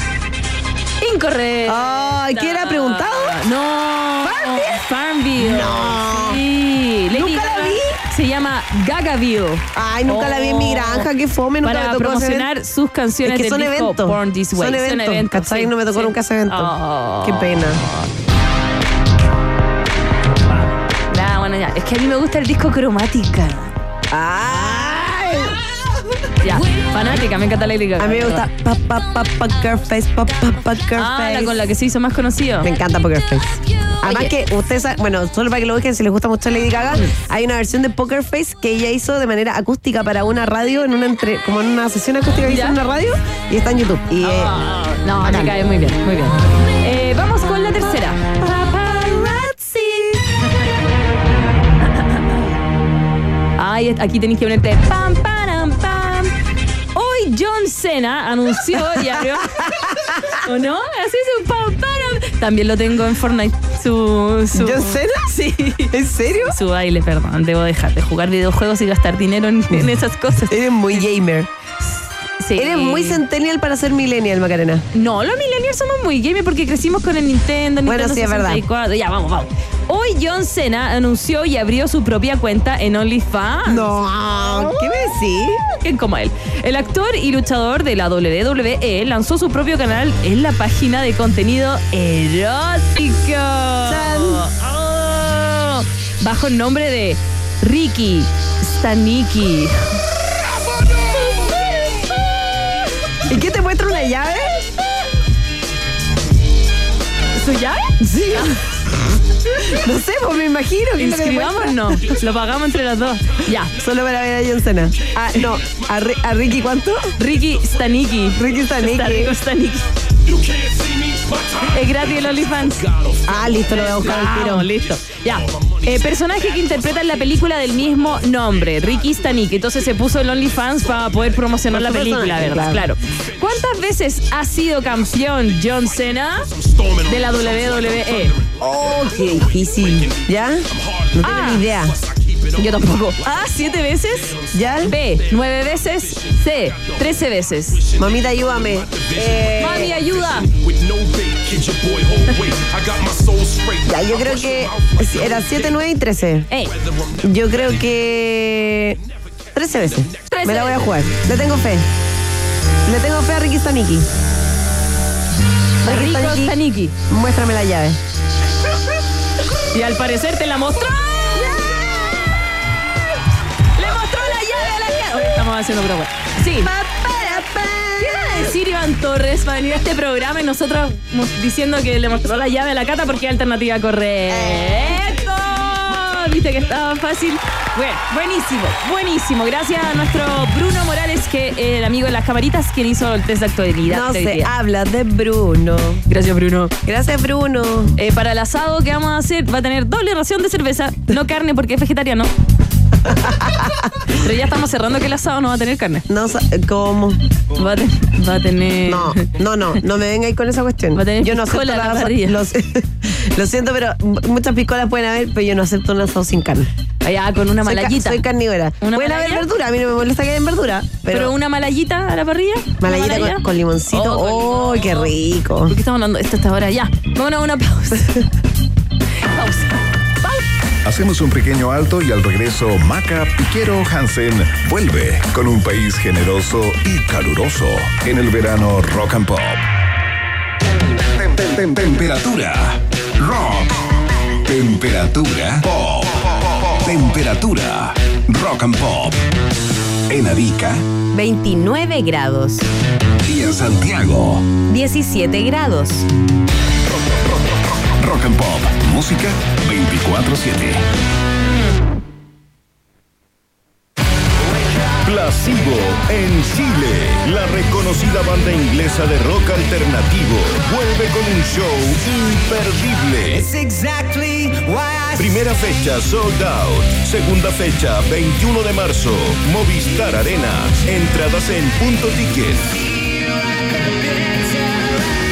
Speaker 2: Incorrecto.
Speaker 3: Ay, ¿qué era preguntado?
Speaker 2: No. Farmville.
Speaker 3: No.
Speaker 2: Se llama Gagaville.
Speaker 3: Ay, nunca la vi en mi granja, qué fome, nunca
Speaker 2: Para
Speaker 3: me tocó
Speaker 2: promocionar sus canciones
Speaker 3: Es que
Speaker 2: del
Speaker 3: son
Speaker 2: disco
Speaker 3: eventos.
Speaker 2: Born This Way.
Speaker 3: Son eventos, ¿cachai?
Speaker 2: sí,
Speaker 3: No me tocó
Speaker 2: sí.
Speaker 3: nunca ese evento.
Speaker 2: Oh.
Speaker 3: Qué pena.
Speaker 2: Ya, bueno, ya. Es que a mí me gusta el disco cromática. Ya, fanática, me encanta Lady Gaga.
Speaker 3: a mí me gusta pa pa pa Poker Face, pa pa Poker
Speaker 2: Ah,
Speaker 3: Face.
Speaker 2: con la que se hizo más conocido.
Speaker 3: Me encanta Poker Face. Además
Speaker 2: Oye.
Speaker 3: que ustedes, saben- bueno, solo para que lo busquen si les gusta mucho Lady Gaga, hay una versión de Poker Face que ella hizo de manera acústica para una radio, en una entre, como en una sesión acústica que hizo
Speaker 2: ¿Ya?
Speaker 3: en una radio y está en YouTube. Y eh,
Speaker 2: Ah, no, me cae muy bien, muy bien. Eh, vamos con la tercera. Ay, aquí tenéis que ponerte pam, pam. John Cena anunció y abrió. [laughs] ¿O no? Así es un pam, param. También lo tengo en Fortnite. Su, su,
Speaker 3: ¿John Cena?
Speaker 2: Sí.
Speaker 3: ¿En serio?
Speaker 2: Su baile, perdón. Debo dejar de jugar videojuegos y gastar dinero en, en esas cosas.
Speaker 3: Eres muy gamer.
Speaker 2: Sí.
Speaker 3: Eres muy centennial para ser millennial, Macarena.
Speaker 2: No, los millennials somos muy gamer porque crecimos con el Nintendo,
Speaker 3: Bueno,
Speaker 2: Nintendo
Speaker 3: sí, es verdad.
Speaker 2: 64. Ya, vamos, vamos. Hoy John Cena anunció y abrió su propia cuenta en OnlyFans.
Speaker 3: No, ¿qué me decís?
Speaker 2: ¿Quién como él? El actor y luchador de la WWE lanzó su propio canal en la página de contenido erótico. Oh, bajo el nombre de Ricky Staniki. ¿Su llave?
Speaker 3: Sí. [laughs] No sé, pues me imagino que.
Speaker 2: Inscribámonos. Lo pagamos entre las dos. Ya.
Speaker 3: Solo para ver a John Cena. Ah, no. ¿A, Ri- a Ricky cuánto?
Speaker 2: Ricky Staniki.
Speaker 3: Ricky Staniki.
Speaker 2: Está rico Staniki. Es gratis el OnlyFans.
Speaker 3: Ah, listo, lo voy a buscar al tiro.
Speaker 2: Vamos, listo. Ya. Eh, personaje que interpreta en la película del mismo nombre, Ricky Staniki. Entonces se puso el OnlyFans para poder promocionar la película, ¿verdad? Claro. ¿Cuántas veces ha sido campeón John Cena de la WWE?
Speaker 3: Oh, qué difícil. ¿Ya? No tengo
Speaker 2: Ah.
Speaker 3: ni idea.
Speaker 2: Yo tampoco. A, siete veces.
Speaker 3: ¿Ya?
Speaker 2: B, nueve veces. C, trece veces.
Speaker 3: Mamita, ayúdame. Eh,
Speaker 2: Mami, ayuda.
Speaker 3: Ya, yo creo que era 7, 9 y 13.
Speaker 2: Eh,
Speaker 3: Yo creo que 13 veces.
Speaker 2: 13
Speaker 3: Me la voy a jugar. Le tengo fe. Le tengo fe a Ricky Staniki. Ricky Staniki,
Speaker 2: Staniki.
Speaker 3: muéstrame la llave.
Speaker 2: Y al parecer te la mostró. Le mostró la llave a la llave. Estamos haciendo broma. Sí. ¿Qué decir Iván Torres para venir a este programa y nosotros diciendo que le mostró la llave a la cata porque es alternativa correcto? Viste que estaba fácil. Bueno, buenísimo, buenísimo. Gracias a nuestro Bruno Morales, que es el amigo de las camaritas, quien hizo el test de actualidad.
Speaker 3: No
Speaker 2: de
Speaker 3: se habla de Bruno.
Speaker 2: Gracias, Bruno.
Speaker 3: Gracias, Bruno.
Speaker 2: Eh, para el asado que vamos a hacer va a tener doble ración de cerveza, no carne porque es vegetariano. [laughs] Pero ya estamos cerrando que el asado no va a tener carne.
Speaker 3: No, ¿cómo?
Speaker 2: Va a, va a tener.
Speaker 3: No, no, no, no me vengáis con esa cuestión.
Speaker 2: Va a tener
Speaker 3: yo no acepto
Speaker 2: la
Speaker 3: la-
Speaker 2: parrilla.
Speaker 3: Lo, [laughs] lo siento, pero muchas piscolas pueden haber, pero yo no acepto un asado sin carne.
Speaker 2: Allá con una
Speaker 3: Soy, ca-
Speaker 2: malayita.
Speaker 3: soy carnívora.
Speaker 2: ¿Una
Speaker 3: Pueden haber
Speaker 2: malaya?
Speaker 3: verdura, a mí no me molesta que hayan verdura.
Speaker 2: Pero,
Speaker 3: Pero,
Speaker 2: una malayita a la parrilla. ¿Una
Speaker 3: malayita con, con limoncito.
Speaker 2: Oh,
Speaker 3: ¡Oh, qué rico!
Speaker 2: ¿Por qué estamos hablando de esto hasta ahora? Ya, vámonos a una pausa. [laughs] pausa.
Speaker 1: Hacemos un pequeño alto y al regreso Maca Piquero Hansen vuelve con un país generoso y caluroso en el verano rock and pop. Tem- tem- tem- Temperatura rock. Temperatura pop. Temperatura rock and pop. En Arica
Speaker 4: 29 grados,
Speaker 1: y en Santiago.
Speaker 4: 17 grados.
Speaker 1: Rock and pop. Música 24-7.
Speaker 6: Placebo en Chile. La reconocida banda inglesa de rock alternativo vuelve con un show imperdible.
Speaker 7: exactly
Speaker 6: Primera fecha sold out. Segunda fecha 21 de marzo. Movistar Arena. Entradas en punto ticket.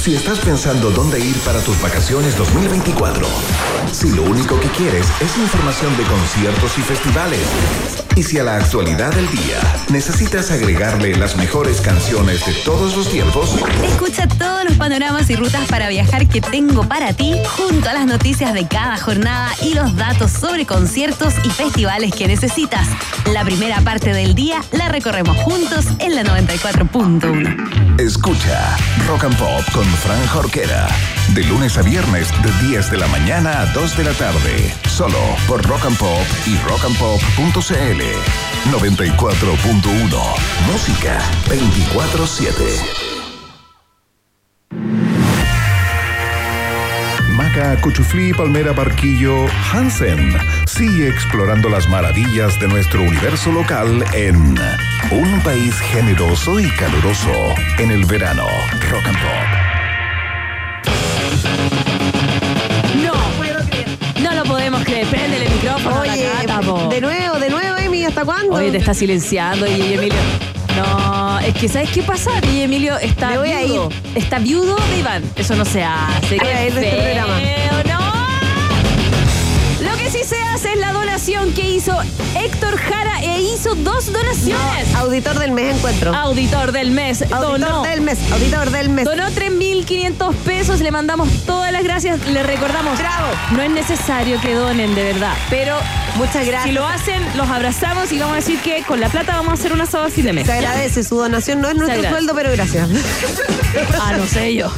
Speaker 1: Si estás pensando dónde ir para tus vacaciones 2024, si lo único que quieres es información de conciertos y festivales, y si a la actualidad del día necesitas agregarle las mejores canciones de todos los tiempos,
Speaker 4: Escucha todos los panoramas y rutas para viajar que tengo para ti, junto a las noticias de cada jornada y los datos sobre conciertos y festivales que necesitas. La primera parte del día la recorremos juntos en la 94.1.
Speaker 1: escucha Rock and Pop con Fran Jorquera, de lunes a viernes de 10 de la mañana a 2 de la tarde, solo por Rock and Pop y rockandpop.cl 94.1, música 24/7. Maca, Cuchuflí, Palmera, Barquillo, Hansen. Sigue explorando las maravillas de nuestro universo local en un país generoso y caluroso en el verano. Rock and Pop.
Speaker 2: Podemos creer. Préndele el micrófono a
Speaker 3: Oye,
Speaker 2: la po.
Speaker 3: de nuevo, de nuevo, Emi, ¿hasta cuándo?
Speaker 2: Oye, te está silenciando, y Emilio. No, es que ¿sabes qué pasa? Y Emilio está
Speaker 3: Me voy a
Speaker 2: viudo. Está viudo de Iván. Eso no se hace.
Speaker 3: a
Speaker 2: Qué
Speaker 3: este programa.
Speaker 2: no. Lo que sí se hace es la donación que hizo Héctor Jara e hizo dos donaciones.
Speaker 3: Auditor del mes encuentro.
Speaker 2: Auditor del mes.
Speaker 3: Auditor
Speaker 2: donó.
Speaker 3: del mes, auditor del mes.
Speaker 2: Donó 3.500 pesos, le mandamos todas las gracias, le recordamos.
Speaker 3: Bravo.
Speaker 2: No es necesario que donen, de verdad, pero
Speaker 3: Muchas gracias.
Speaker 2: si lo hacen, los abrazamos y vamos a decir que con la plata vamos a hacer un asado a fin de mes.
Speaker 3: Se agradece su donación, no es nuestro sueldo, pero gracias.
Speaker 2: Ah, no sé yo.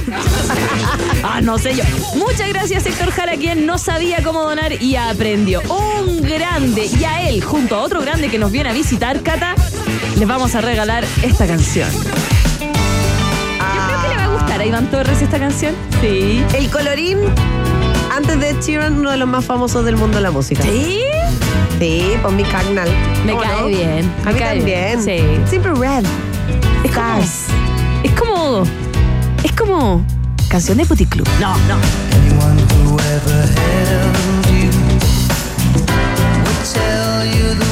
Speaker 2: Ah, no sé yo. Muchas gracias, Héctor Jara, quien no sabía cómo donar y aprendió. Un grande. Y a él, junto a otro grande que nos viene a visitar, Cata, les vamos a regalar esta canción. Yo creo que le va a gustar a Iván Torres esta canción. Sí.
Speaker 3: El colorín, antes de Sheeran, uno de los más famosos del mundo de la música.
Speaker 2: ¿Sí?
Speaker 3: Sí, por mi carnal.
Speaker 2: Me
Speaker 3: ¿Cómo
Speaker 2: cae
Speaker 3: no?
Speaker 2: bien,
Speaker 3: A
Speaker 2: me
Speaker 3: mí
Speaker 2: cae
Speaker 3: también.
Speaker 2: bien, sí.
Speaker 3: Simple Red.
Speaker 2: Es como, es como. Es como. Canción de Puticlub. No, no.
Speaker 7: You the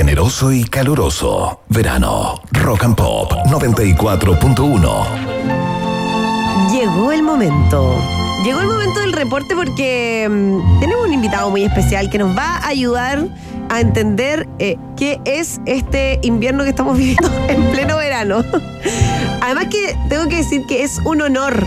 Speaker 1: generoso y caluroso. Verano. Rock and Pop 94.1.
Speaker 3: Llegó el momento. Llegó el momento del reporte porque mm, tenemos un invitado muy especial que nos va a ayudar a entender eh, qué es este invierno que estamos [laughs] viviendo en pleno verano. Además que tengo que decir que es un honor,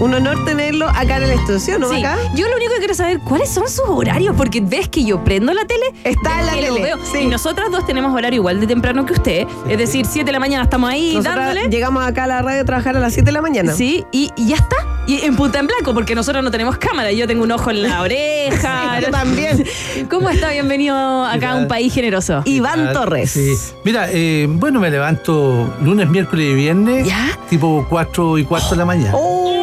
Speaker 3: un honor tenerlo acá en el estudio, ¿sí o ¿no?
Speaker 2: Sí,
Speaker 3: Acá?
Speaker 2: yo lo único que quiero saber, ¿cuáles son sus horarios? Porque ves que yo prendo la tele,
Speaker 3: Está en la tele,
Speaker 2: veo.
Speaker 3: sí.
Speaker 2: Y nosotras dos tenemos horario igual de temprano que usted. Es decir, 7 de la mañana estamos ahí
Speaker 3: Nosotras
Speaker 2: dándole.
Speaker 3: llegamos acá a la radio a trabajar a las 7 de la mañana.
Speaker 2: Sí, y, y ya está. Y en punta en blanco, porque nosotros no tenemos cámara. Yo tengo un ojo en la [laughs] oreja.
Speaker 3: Yo también. [laughs]
Speaker 2: ¿Cómo está? Bienvenido acá a un país generoso.
Speaker 3: Iván Torres.
Speaker 8: Sí. Mira, eh, bueno, me levanto lunes, miércoles y viernes,
Speaker 2: ¿Ya?
Speaker 8: tipo 4 y cuarto de la mañana.
Speaker 3: Creo.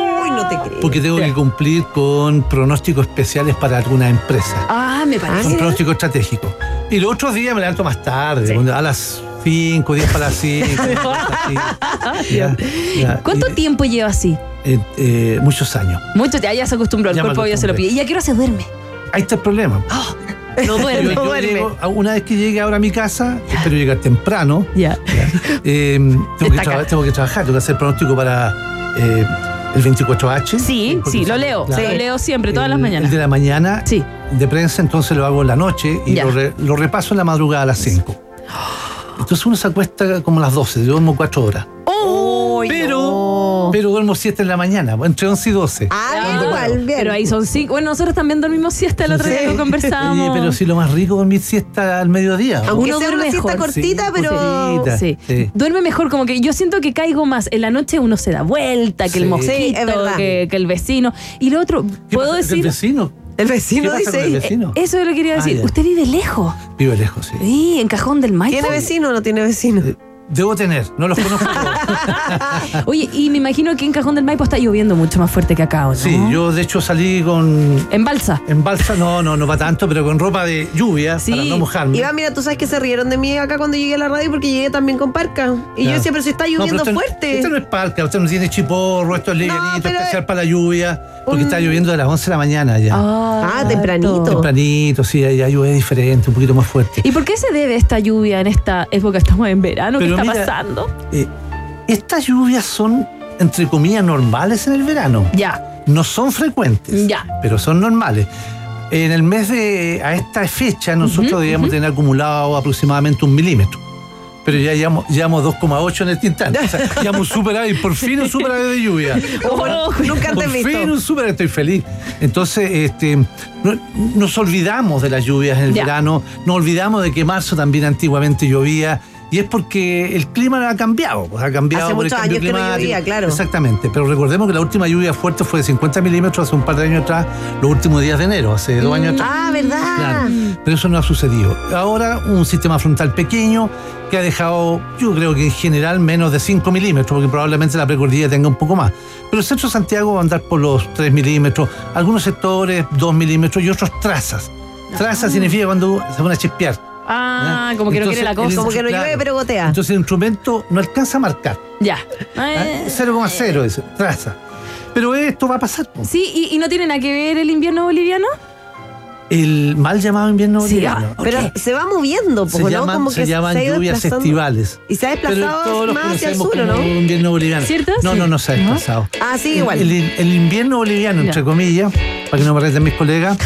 Speaker 8: Porque tengo que cumplir con pronósticos especiales para alguna empresa.
Speaker 2: Ah, me parece.
Speaker 8: Son pronósticos estratégicos. Y los otros días me levanto más tarde, a las 5, 10 para las 5. [laughs] ya, ya.
Speaker 2: ¿Cuánto
Speaker 8: Y,
Speaker 2: tiempo lleva así?
Speaker 8: eh, eh, muchos años.
Speaker 2: Mucho, ya, ya se acostumbró, el
Speaker 8: Ya
Speaker 2: cuerpo ya se lo pide. ¿Y a qué hora se duerme?
Speaker 8: Ahí está el problema.
Speaker 2: No
Speaker 8: Yo-
Speaker 2: duerme.
Speaker 8: yo
Speaker 3: duerme.
Speaker 8: llego- una vez que llegue ahora a mi casa, espero llegar temprano. Eh, tengo, que traba- tengo que trabajar, tengo que hacer pronóstico para eh, el 24H.
Speaker 2: Sí,
Speaker 8: Porque
Speaker 2: sí, lo leo.
Speaker 8: claro.
Speaker 2: Lo leo siempre, todas
Speaker 8: El-
Speaker 2: las
Speaker 8: El
Speaker 2: mañanas.
Speaker 8: de la mañana
Speaker 2: Sí.
Speaker 8: de prensa, entonces lo hago en la noche y
Speaker 2: Ya.
Speaker 8: lo, re- lo repaso en la madrugada a las 5. [gasps] Entonces uno se acuesta como a las 12, yo duermo 4 horas. Pero, duermo 7 en la mañana, entre 11 y 12.
Speaker 3: Ah, bien, igual, bien.
Speaker 2: Pero ahí son cinco. Bueno, nosotros también dormimos siesta el otro día
Speaker 3: Sí.
Speaker 2: que
Speaker 8: Oye,
Speaker 2: conversábamos.
Speaker 8: pero si lo más rico es dormir siesta al mediodía. ¿no?
Speaker 3: Aunque
Speaker 2: uno
Speaker 3: sea una
Speaker 2: duerme
Speaker 3: siesta
Speaker 2: mejor.
Speaker 3: cortita,
Speaker 8: Sí,
Speaker 3: pero...
Speaker 8: cortita.
Speaker 2: Sí.
Speaker 8: Sí.
Speaker 2: Duerme mejor, como que yo siento que caigo más. En la noche uno se da vuelta, que el
Speaker 8: Sí.
Speaker 2: mosquito,
Speaker 3: Sí,
Speaker 2: que, que el vecino. Y lo otro,
Speaker 8: ¿Qué
Speaker 2: puedo
Speaker 8: pasa? ¿El
Speaker 2: decir.
Speaker 8: vecino?
Speaker 3: El vecino
Speaker 8: ¿Qué pasa con el
Speaker 3: dice...
Speaker 8: vecino?
Speaker 2: Eso es lo que quería
Speaker 8: Ah,
Speaker 2: decir. Usted vive lejos.
Speaker 8: Vive lejos, sí.
Speaker 2: Sí, en Cajón del Maipo.
Speaker 3: ¿Tiene vecino o no tiene vecino?
Speaker 8: Eh, Debo tener, no los conozco todos. [laughs]
Speaker 2: Oye, y me imagino que en Cajón del Maipo está lloviendo mucho más fuerte que acá, ¿o ¿no?
Speaker 8: Sí, yo de hecho salí con.
Speaker 2: En balsa.
Speaker 8: En balsa, no, no, no va tanto, pero con ropa de lluvia
Speaker 2: Sí.
Speaker 8: para no mojarme.
Speaker 3: Iván, mira, tú sabes que se rieron de mí acá cuando llegué a la radio porque llegué también con parca. Y
Speaker 8: Ya.
Speaker 3: yo siempre se está
Speaker 8: No, pero
Speaker 3: lloviendo
Speaker 8: usted-
Speaker 3: fuerte.
Speaker 8: Usted no es parca, usted no tiene chiporro, esto es livianito,
Speaker 3: pero-
Speaker 8: especial para la lluvia, porque está lloviendo de las 11 de la mañana ya.
Speaker 3: Ah, tempranito.
Speaker 8: Tempranito, sí, ya llueve diferente, un poquito más fuerte.
Speaker 2: ¿Y por qué se debe esta lluvia en esta época? Estamos en verano, ¿qué
Speaker 8: Pero
Speaker 2: está
Speaker 8: mira,
Speaker 2: pasando?
Speaker 8: Eh, estas lluvias son, entre comillas, normales en el verano.
Speaker 2: Ya,
Speaker 8: No son frecuentes,
Speaker 2: Ya.
Speaker 8: pero son normales. En el mes de, a esta fecha, nosotros debíamos tener acumulado aproximadamente un milímetro. Pero ya llevamos, llevamos 2,8 en este instante. O sea, [laughs] llevamos un superávit, por fin un superávit de lluvia. [laughs]
Speaker 3: Ojo, nunca
Speaker 8: Por
Speaker 3: antes
Speaker 8: fin
Speaker 3: visto.
Speaker 8: un superávit, estoy feliz. Entonces, este, no- nos olvidamos de las lluvias en el
Speaker 2: Ya.
Speaker 8: verano, nos olvidamos de que marzo también antiguamente llovía. Y es porque el clima ha cambiado, pues, ha cambiado
Speaker 3: Hace
Speaker 8: por el
Speaker 3: muchos
Speaker 8: cambio
Speaker 3: años que no llovía, claro.
Speaker 8: Exactamente, pero recordemos que la última lluvia fuerte fue de 50 milímetros hace un par de años atrás, los últimos días de enero, hace dos años atrás.
Speaker 3: Ah, ¿verdad?
Speaker 8: Claro, pero eso no ha sucedido. Ahora un sistema frontal pequeño que ha dejado, yo creo que en general menos de 5 milímetros, porque probablemente la precordillera tenga un poco más. Pero el centro de Santiago va a andar por los 3 milímetros, algunos sectores 2 milímetros y otros trazas. Trazas significa cuando se van a chispear.
Speaker 2: Ah,
Speaker 8: ¿eh?
Speaker 2: como que no quiere la cosa.
Speaker 3: Como que no
Speaker 8: claro.
Speaker 3: llueve, pero gotea.
Speaker 8: Entonces el instrumento no alcanza a marcar.
Speaker 2: Ya.
Speaker 8: ¿eh?
Speaker 2: Eh,
Speaker 8: 0,0 es traza. Pero esto va a pasar.
Speaker 2: Sí, y, y no tiene nada que ver el invierno boliviano.
Speaker 8: El mal llamado invierno
Speaker 2: Sí,
Speaker 8: boliviano.
Speaker 2: ah,
Speaker 3: Pero se va moviendo,
Speaker 8: se
Speaker 3: ¿no?
Speaker 8: llaman,
Speaker 3: Como
Speaker 8: se
Speaker 3: que
Speaker 8: llaman
Speaker 3: se ha ido
Speaker 8: lluvias estivales.
Speaker 3: Y se ha desplazado más hacia el sur, ¿o
Speaker 8: como
Speaker 3: ¿no?
Speaker 8: invierno boliviano.
Speaker 2: ¿Cierto?
Speaker 8: No,
Speaker 2: Sí.
Speaker 8: no, no se ha
Speaker 2: ¿No?
Speaker 8: desplazado.
Speaker 3: Ah, sí, igual.
Speaker 8: El, el invierno boliviano, entre comillas, para que no me reten mis colegas,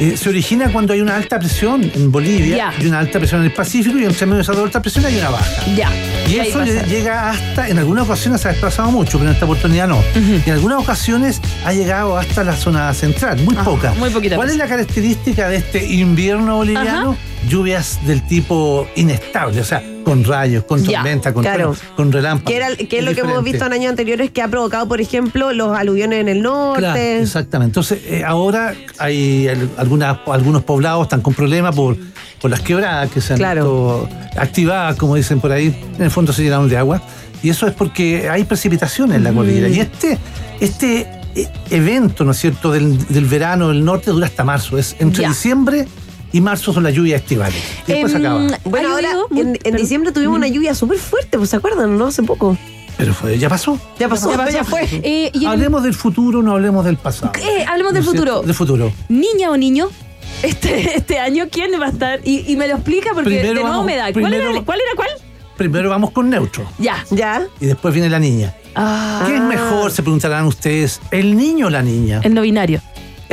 Speaker 8: eh, se origina cuando hay una alta presión en Bolivia y una alta presión en el Pacífico y entre medio de esa alta presión hay una baja.
Speaker 2: Ya.
Speaker 8: Y eso llega hasta, en algunas ocasiones se ha desplazado mucho, pero en esta oportunidad no. Y en algunas ocasiones ha llegado hasta la zona central, muy
Speaker 2: Ah,
Speaker 8: poca.
Speaker 2: muy poquita
Speaker 8: ¿Cuál es la característica de este invierno boliviano? Lluvias del tipo inestable, o sea, con rayos, con
Speaker 2: Ya,
Speaker 8: tormenta, con,
Speaker 3: claro.
Speaker 8: con relámpagos.
Speaker 3: Que, era, que es lo que hemos visto en años anteriores que ha provocado, por ejemplo, los aluviones en el norte.
Speaker 8: Claro, exactamente. Entonces, eh, ahora hay al- algunas, algunos poblados están con problemas por, por las quebradas que se han
Speaker 3: Claro.
Speaker 8: activadas, como dicen por ahí. En el fondo se llenaron de agua. Y eso es porque hay precipitaciones en la cordillera. Y este, este evento, ¿no es cierto?, del, del verano del norte dura hasta marzo. Es entre
Speaker 2: Ya.
Speaker 8: diciembre y marzo son las lluvias estivales. Y después se
Speaker 2: Em,
Speaker 8: acaba.
Speaker 3: Bueno,
Speaker 2: ¿Ha
Speaker 3: ahora en, diciembre tuvimos una lluvia súper fuerte, pues se acuerdan, ¿no? Hace poco.
Speaker 8: Pero fue, ya pasó.
Speaker 3: Ya pasó,
Speaker 2: Ya
Speaker 3: ya,
Speaker 2: pasó.
Speaker 3: fue.
Speaker 2: Eh, y
Speaker 8: Hablemos del futuro, no hablemos del pasado.
Speaker 2: Eh, hablemos
Speaker 8: ¿No
Speaker 2: del
Speaker 8: cierto?
Speaker 2: futuro.
Speaker 8: Del futuro.
Speaker 2: Niña o niño, este, este año, ¿quién va a estar? Y, y me lo explica porque
Speaker 8: Primero
Speaker 2: de nuevo
Speaker 8: vamos-
Speaker 2: me da. ¿Cuál,
Speaker 8: primero-
Speaker 2: era, ¿Cuál era cuál?
Speaker 8: Primero vamos con neutro.
Speaker 2: Ya.
Speaker 3: Ya.
Speaker 8: Y después viene la niña.
Speaker 2: Ah,
Speaker 8: ¿Qué es mejor? Se preguntarán ustedes. ¿El niño o la niña?
Speaker 2: el no binario. [laughs]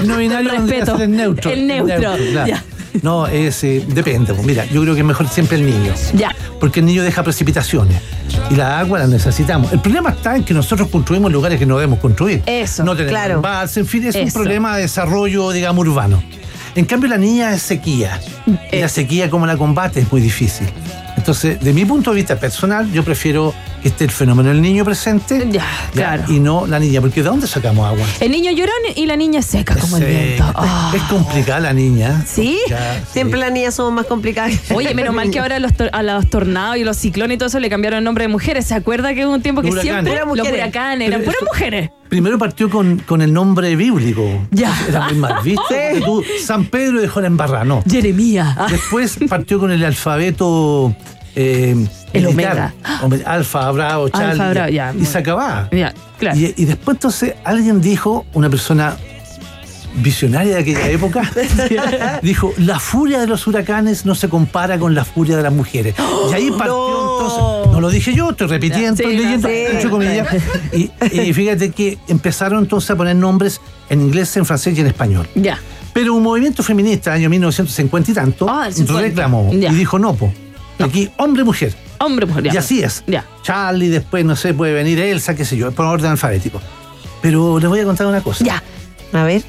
Speaker 8: El, no binario
Speaker 2: Respeto.
Speaker 8: el neutro.
Speaker 2: El neutro,
Speaker 8: claro.
Speaker 2: ya.
Speaker 8: No, es, eh, depende. pues, Mira, yo creo que es mejor siempre el niño.
Speaker 2: Ya.
Speaker 8: Porque el niño deja precipitaciones. Y la agua la necesitamos. El problema está en que nosotros construimos lugares que no debemos construir.
Speaker 2: Eso,
Speaker 8: No tenemos
Speaker 3: claro.
Speaker 8: embalse, en fin, es un problema de desarrollo, digamos, urbano. En cambio, la niña es sequía. Y la sequía, como la combate, es muy difícil. Entonces, de mi punto de vista personal, yo prefiero que esté el fenómeno del niño presente
Speaker 2: Ya, claro.
Speaker 8: y no la niña. Porque ¿de dónde sacamos agua?
Speaker 2: El niño llorón y la niña seca como el viento. Ah.
Speaker 8: Es complicada la niña.
Speaker 3: ¿Sí? Siempre las niñas somos más complicadas.
Speaker 2: Oye, menos mal que ahora a los, a los tornados y los ciclones y todo eso le cambiaron el nombre de mujeres. ¿Se acuerda que hubo un tiempo que
Speaker 8: huracanes.
Speaker 2: siempre
Speaker 3: Puras
Speaker 2: los
Speaker 3: mujeres.
Speaker 2: huracanes eran puras mujeres?
Speaker 8: Primero partió con, con el nombre bíblico.
Speaker 2: Ya.
Speaker 8: Era muy mal visto. tú, San Pedro dejó la embarrada, no.
Speaker 2: Jeremía. Ah,
Speaker 8: Después partió con el alfabeto. Eh,
Speaker 2: El
Speaker 8: militar. Ome- Alfa, Bravo, Charlie.
Speaker 2: Alfa, Bravo, ya,
Speaker 8: y se acababa.
Speaker 2: ya, claro.
Speaker 8: Y, y después entonces alguien dijo, una persona visionaria de aquella época, [laughs] dijo, la furia de los huracanes no se compara con la furia de las mujeres. Y ahí partió
Speaker 3: No.
Speaker 8: entonces, no lo dije yo, estoy repitiendo,
Speaker 2: Sí,
Speaker 8: estoy
Speaker 2: no,
Speaker 8: leyendo,
Speaker 3: sí.
Speaker 8: Y, y fíjate que empezaron entonces a poner nombres en inglés, en francés y en español.
Speaker 2: Ya.
Speaker 8: Pero un movimiento feminista, año 1950 y tanto,
Speaker 2: Ah, el 50.
Speaker 8: reclamó
Speaker 2: Ya.
Speaker 8: y dijo, no, po, aquí hombre-mujer.
Speaker 2: Hombre, mujer. ya.
Speaker 8: Y así es.
Speaker 2: Ya.
Speaker 8: Charlie, después, no sé, puede venir Elsa, qué sé yo, por orden alfabético. Pero les voy a contar una cosa.
Speaker 2: Ya.
Speaker 3: A ver.